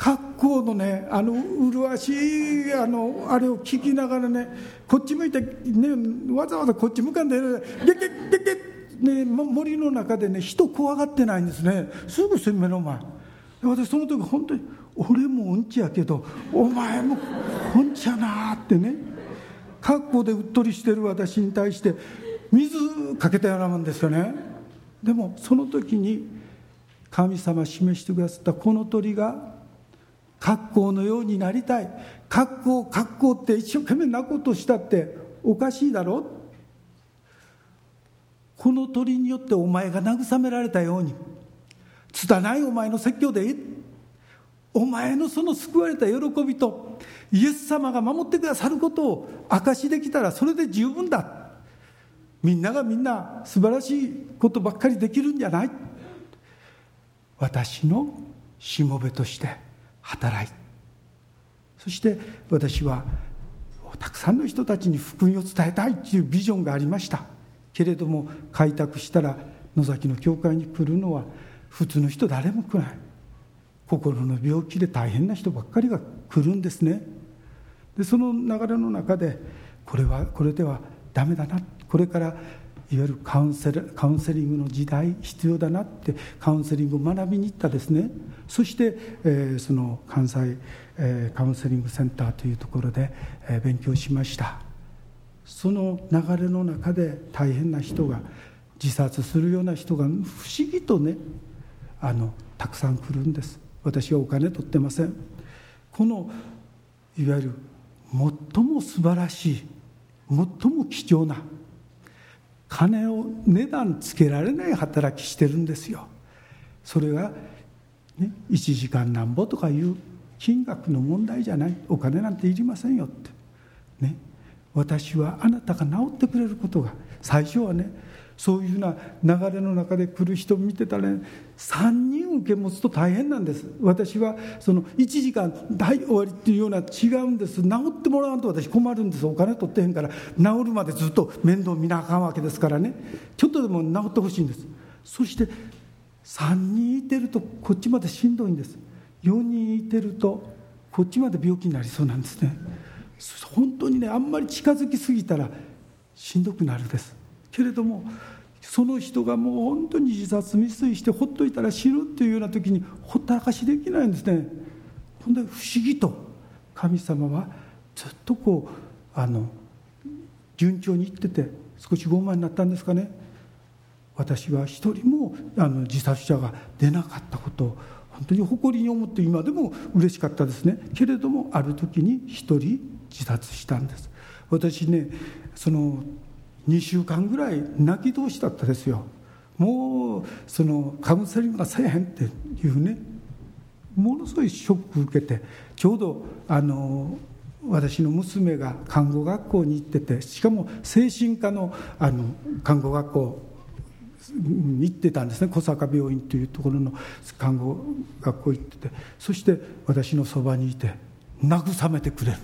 格好のねあの麗しいあのあれを聞きながらねこっち向いて、ね、わざわざこっち向かんでね「でけでけ」ね、森の中でね人怖がってないんですね。すぐ目の前。私その時本当に俺もうんちやけどお前もうんちやなってね格好でうっとりしてる私に対して水かけたようなもんですよね。でもその時に神様示してくださったこの鳥が格好のようになりたい。格好格好って一生懸命なことしたっておかしいだろ？この鳥によってお前が慰められたように。拙いお前の説教でいい？お前のその救われた喜びとイエス様が守ってくださることを証しできたらそれで十分だ。みんながみんな素晴らしいことばっかりできるんじゃない？私のしもべとして。働い。そして私はたくさんの人たちに福音を伝えたいというビジョンがありました。けれども開拓したら野崎の教会に来るのは普通の人誰も来ない。心の病気で大変な人ばっかりが来るんですね。でその流れの中でこれはこれではダメだな。これからいわゆるカウンセカウンセリングの時代必要だなってカウンセリングを学びに行ったですね。そして、えー、その関西、えー、カウンセリングセンターというところで、えー、勉強しました。その流れの中で大変な人が自殺するような人が不思議とねあのたくさん来るんです。私はお金取ってません。このいわゆる最も素晴らしい最も貴重な金を値段つけられない働きしてるんですよ。それが、ね、1時間なんぼとかいう金額の問題じゃない。お金なんていりませんよって。ね。私はあなたが治ってくれることが最初はねそういうふうな流れの中で来る人を見てたら、ね、3人受け持つと大変なんです。私はその1時間大終わりっていうような違うんです。治ってもらわんと私困るんです。お金取ってへんから治るまでずっと面倒見なあかんわけですからね。ちょっとでも治ってほしいんです。そして3人いてるとこっちまでしんどいんです。4人いてるとこっちまで病気になりそうなんですね。本当にねあんまり近づきすぎたらしんどくなるです。けれどもその人がもう本当に自殺未遂してほっといたら死ぬっていうような時にほったらかしできないんですね。ほんで不思議と神様はずっとこうあの順調にいってて少し傲慢になったんですかね。私は一人もあの自殺者が出なかったことを本当に誇りに思って今でも嬉しかったですね。けれどもある時に一人自殺したんです。私ねその2週間ぐらい泣き通しだったですよ。もうそのカウンセリングがせえへんっていうねものすごいショック受けてちょうどあの私の娘が看護学校に行っててしかも精神科のあの看護学校に行ってたんですね。小坂病院というところの看護学校行ってて。そして私のそばにいて慰めてくれる、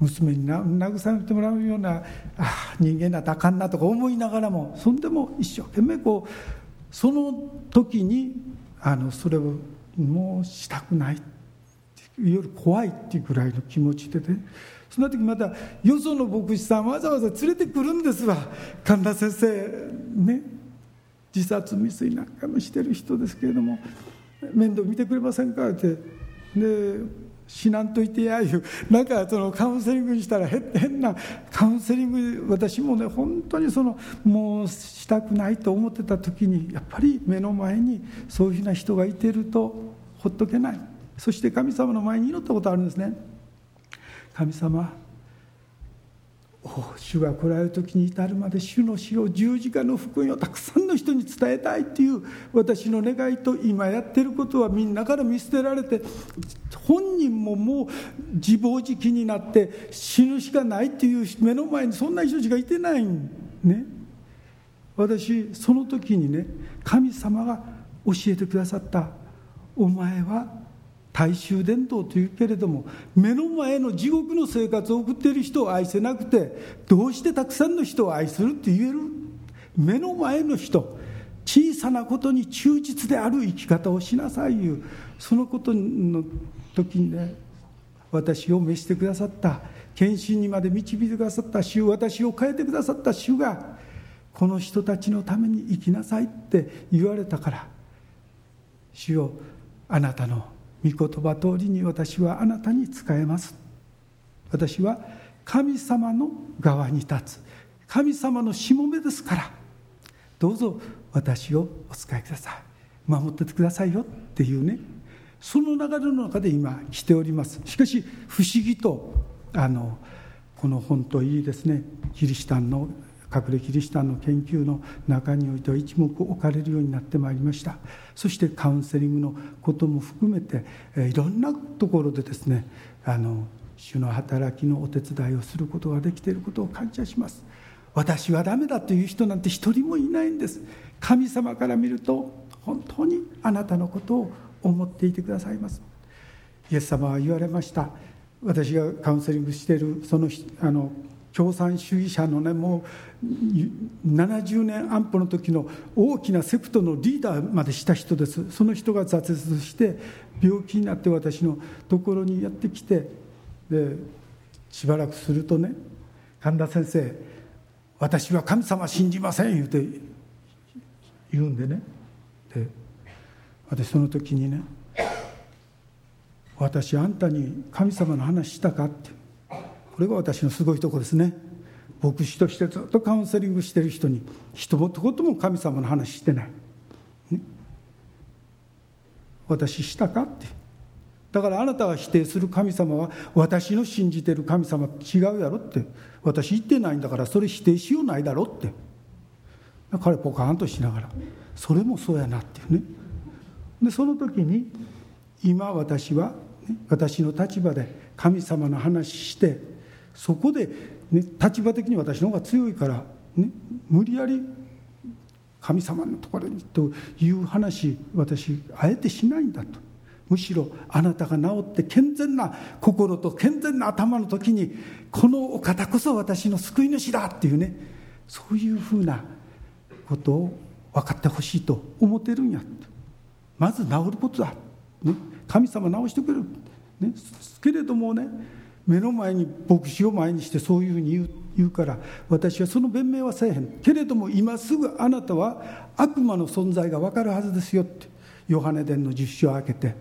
娘に慰めてもらうようなあ人間なったらあかんなとか思いながらもそんでも一生懸命こうその時にあのそれをもうしたくないより怖いっていうぐらいの気持ちでねその時またよその牧師さんわざわざ連れてくるんですわ。神田先生ね自殺未遂なんかもしてる人ですけれども面倒見てくれませんかって。で死なんといてやいうなんかそのカウンセリングにしたら変なカウンセリング私もね本当にそのもうしたくないと思ってた時にやっぱり目の前にそういうふうな人がいてるとほっとけない。そして神様の前に祈ったことあるんですね。神様主が来られる時に至るまで主の死を十字架の福音をたくさんの人に伝えたいっていう私の願いと今やってることはみんなから見捨てられて本人ももう自暴自棄になって死ぬしかないっていう目の前にそんな人しかいてないんね。私その時にね神様が教えてくださったお前は大衆伝統というけれども目の前の地獄の生活を送っている人を愛せなくてどうしてたくさんの人を愛するって言える？目の前の人小さなことに忠実である生き方をしなさいいうそのことの時にね私を召してくださった献身にまで導いてくださった主私を変えてくださった主がこの人たちのために生きなさいって言われたから主よあなたの御言葉通りに私はあなたに仕えます。私は神様の側に立つ。神様のしもべですから。どうぞ私をお使いください。守っててくださいよっていうね。その流れの中で今来ております。しかし不思議とあのこの本といいですね。キリシタンの隠れキリシタンの研究の中においては一目置かれるようになってまいりました。そしてカウンセリングのことも含めていろんなところでですねあの主の働きのお手伝いをすることができていることを感謝します。私はダメだという人なんて一人もいないんです。神様から見ると本当にあなたのことを思っていてくださいます。イエス様は言われました。私がカウンセリングしているそのあの共産主義者のねもう70年安保の時の大きなセプトのリーダーまでした人です。その人が挫折して病気になって私のところにやってきてでしばらくするとね神田先生私は神様信じません言うて言うんでね。で私その時にね私あんたに神様の話したかって。これが私のすごいとこですね。牧師としてずっとカウンセリングしてる人に一言も神様の話してない、ね、私したかって。だからあなたが否定する神様は私の信じてる神様と違うやろって。私言ってないんだからそれ否定しようないだろって。彼ポカーンとしながらそれもそうやなっていうね。でその時に今私は、ね、私の立場で神様の話してそこで、ね、立場的に私の方が強いから、ね、無理やり神様のところにという話私あえてしないんだと。むしろあなたが治って健全な心と健全な頭の時にこのお方こそ私の救い主だっていうねそういうふうなことを分かってほしいと思ってるんや。とまず治ることだ、ね、神様治してくれる、ね、けれどもね目の前に牧師を前にしてそういうふうに言うから私はその弁明はせえへんけれども今すぐあなたは悪魔の存在が分かるはずですよってヨハネ伝の10章を開けて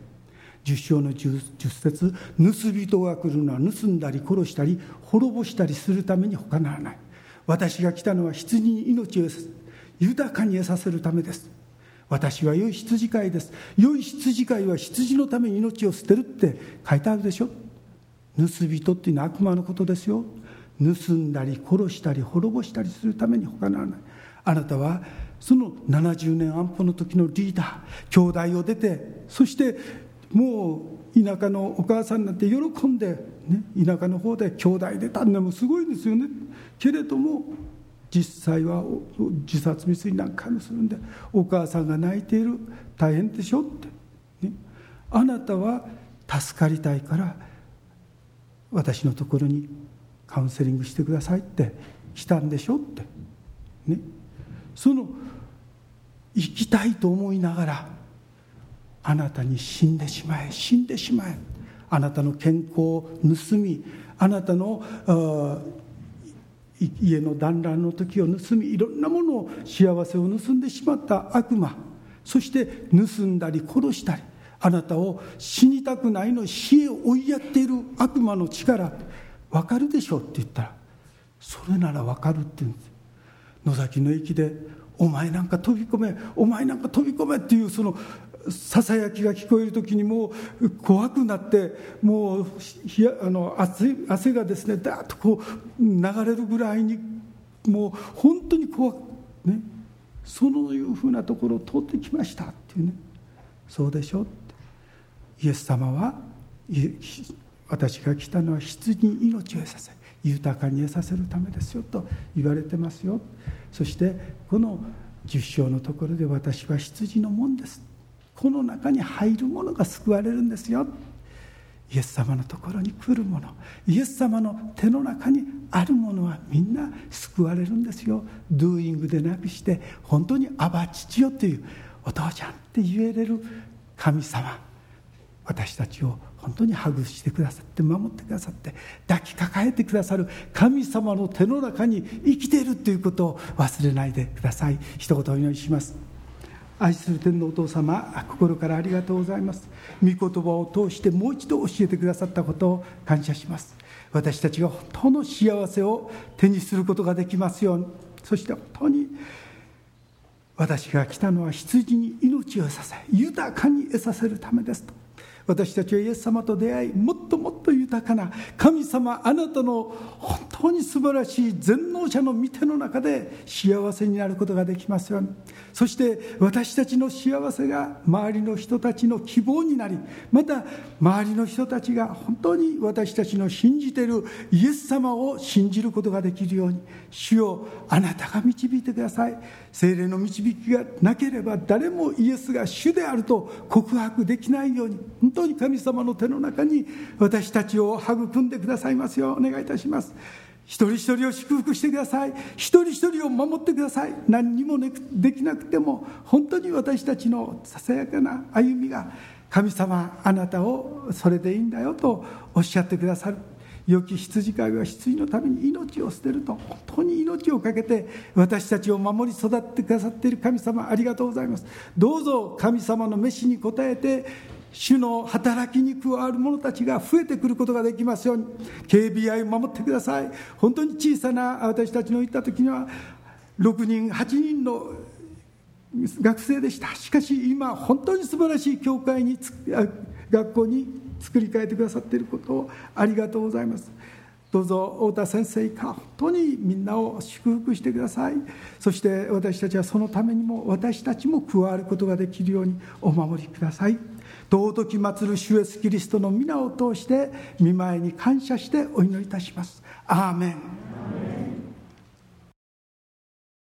10章の 10, 10節盗人が来るのは盗んだり殺したり滅ぼしたりするために他ならない。私が来たのは羊に命を豊かに得させるためです。私は良い羊飼いです。良い羊飼いは羊のために命を捨てるって書いてあるでしょ。盗人っていうのは悪魔のことですよ。盗んだり殺したり滅ぼしたりするために他ならない。あなたはその70年安保の時のリーダー。兄弟を出てそしてもう田舎のお母さんなんて喜んで、ね、田舎の方で兄弟出たんでもすごいですよね。けれども実際は自殺未遂なんかもするんでお母さんが泣いている。大変でしょって、ね、あなたは助かりたいから私のところにカウンセリングしてくださいって来たんでしょって。ね。その生きたいと思いながらあなたに死んでしまえ死んでしまえ。あなたの健康を盗みあなたの家の団らんの時を盗みいろんなものを幸せを盗んでしまった悪魔。そして盗んだり殺したり。あなたを死にたくないの死へ追いやっている悪魔の力分かるでしょうって言ったらそれなら分かるって言うんです。野崎の駅で「お前なんか飛び込めお前なんか飛び込め」っていうそのささやきが聞こえる時にもう怖くなってもうあの汗汗がですねダーッとこう流れるぐらいにもう本当に怖くねそのいうふうなところを通ってきましたっていうね。そうでしょイエス様は私が来たのは羊に命を得させ豊かに得させるためですよと言われてますよそしてこの10章のところで私は羊の門です。この中に入るものが救われるんですよ。イエス様のところに来るもの。イエス様の手の中にあるものはみんな救われるんですよ。ドゥーイングでなくして本当に「アバ父よ」というお父ちゃんって言えれる神様。私たちを本当にハグしてくださって守ってくださって抱きかかえてくださる神様の手の中に生きているということを忘れないでください。一言お祈りします。愛する天のお父様心からありがとうございます。御言葉を通してもう一度教えてくださったことを感謝します。私たちが本当の幸せを手にすることができますように。そして本当に私が来たのは羊に命を得させ豊かに得させるためですと。私たちはイエス様と出会いもっともっと豊かな神様あなたの本当に素晴らしい全能者の御手の中で幸せになることができますように。そして私たちの幸せが周りの人たちの希望になりまた周りの人たちが本当に私たちの信じているイエス様を信じることができるように主よあなたが導いてください。精霊の導きがなければ誰もイエスが主であると告白できないように。当に神様の手の中に私たちを育んでくださいますようお願いいたします。一人一人を祝福してください。一人一人を守ってください。何にもできなくても本当に私たちのささやかな歩みが神様あなたをそれでいいんだよとおっしゃってくださる。良き羊飼いは羊のために命を捨てると本当に命を懸けて私たちを守り育ってくださっている神様ありがとうございます。どうぞ神様の飯に応えて主の働きに加わる者たちが増えてくることができますように KBI を守ってください。本当に小さな私たちの行った時には6人8人の学生でした。しかし今本当に素晴らしい教会に学校に作り変えてくださっていることをありがとうございます。どうぞ太田先生か本当にみんなを祝福してください。そして私たちはそのためにも私たちも加わることができるようにお守りください。尊き祭る主イエスキリストの皆を通して見舞いに感謝してお祈りいたします。アーメン。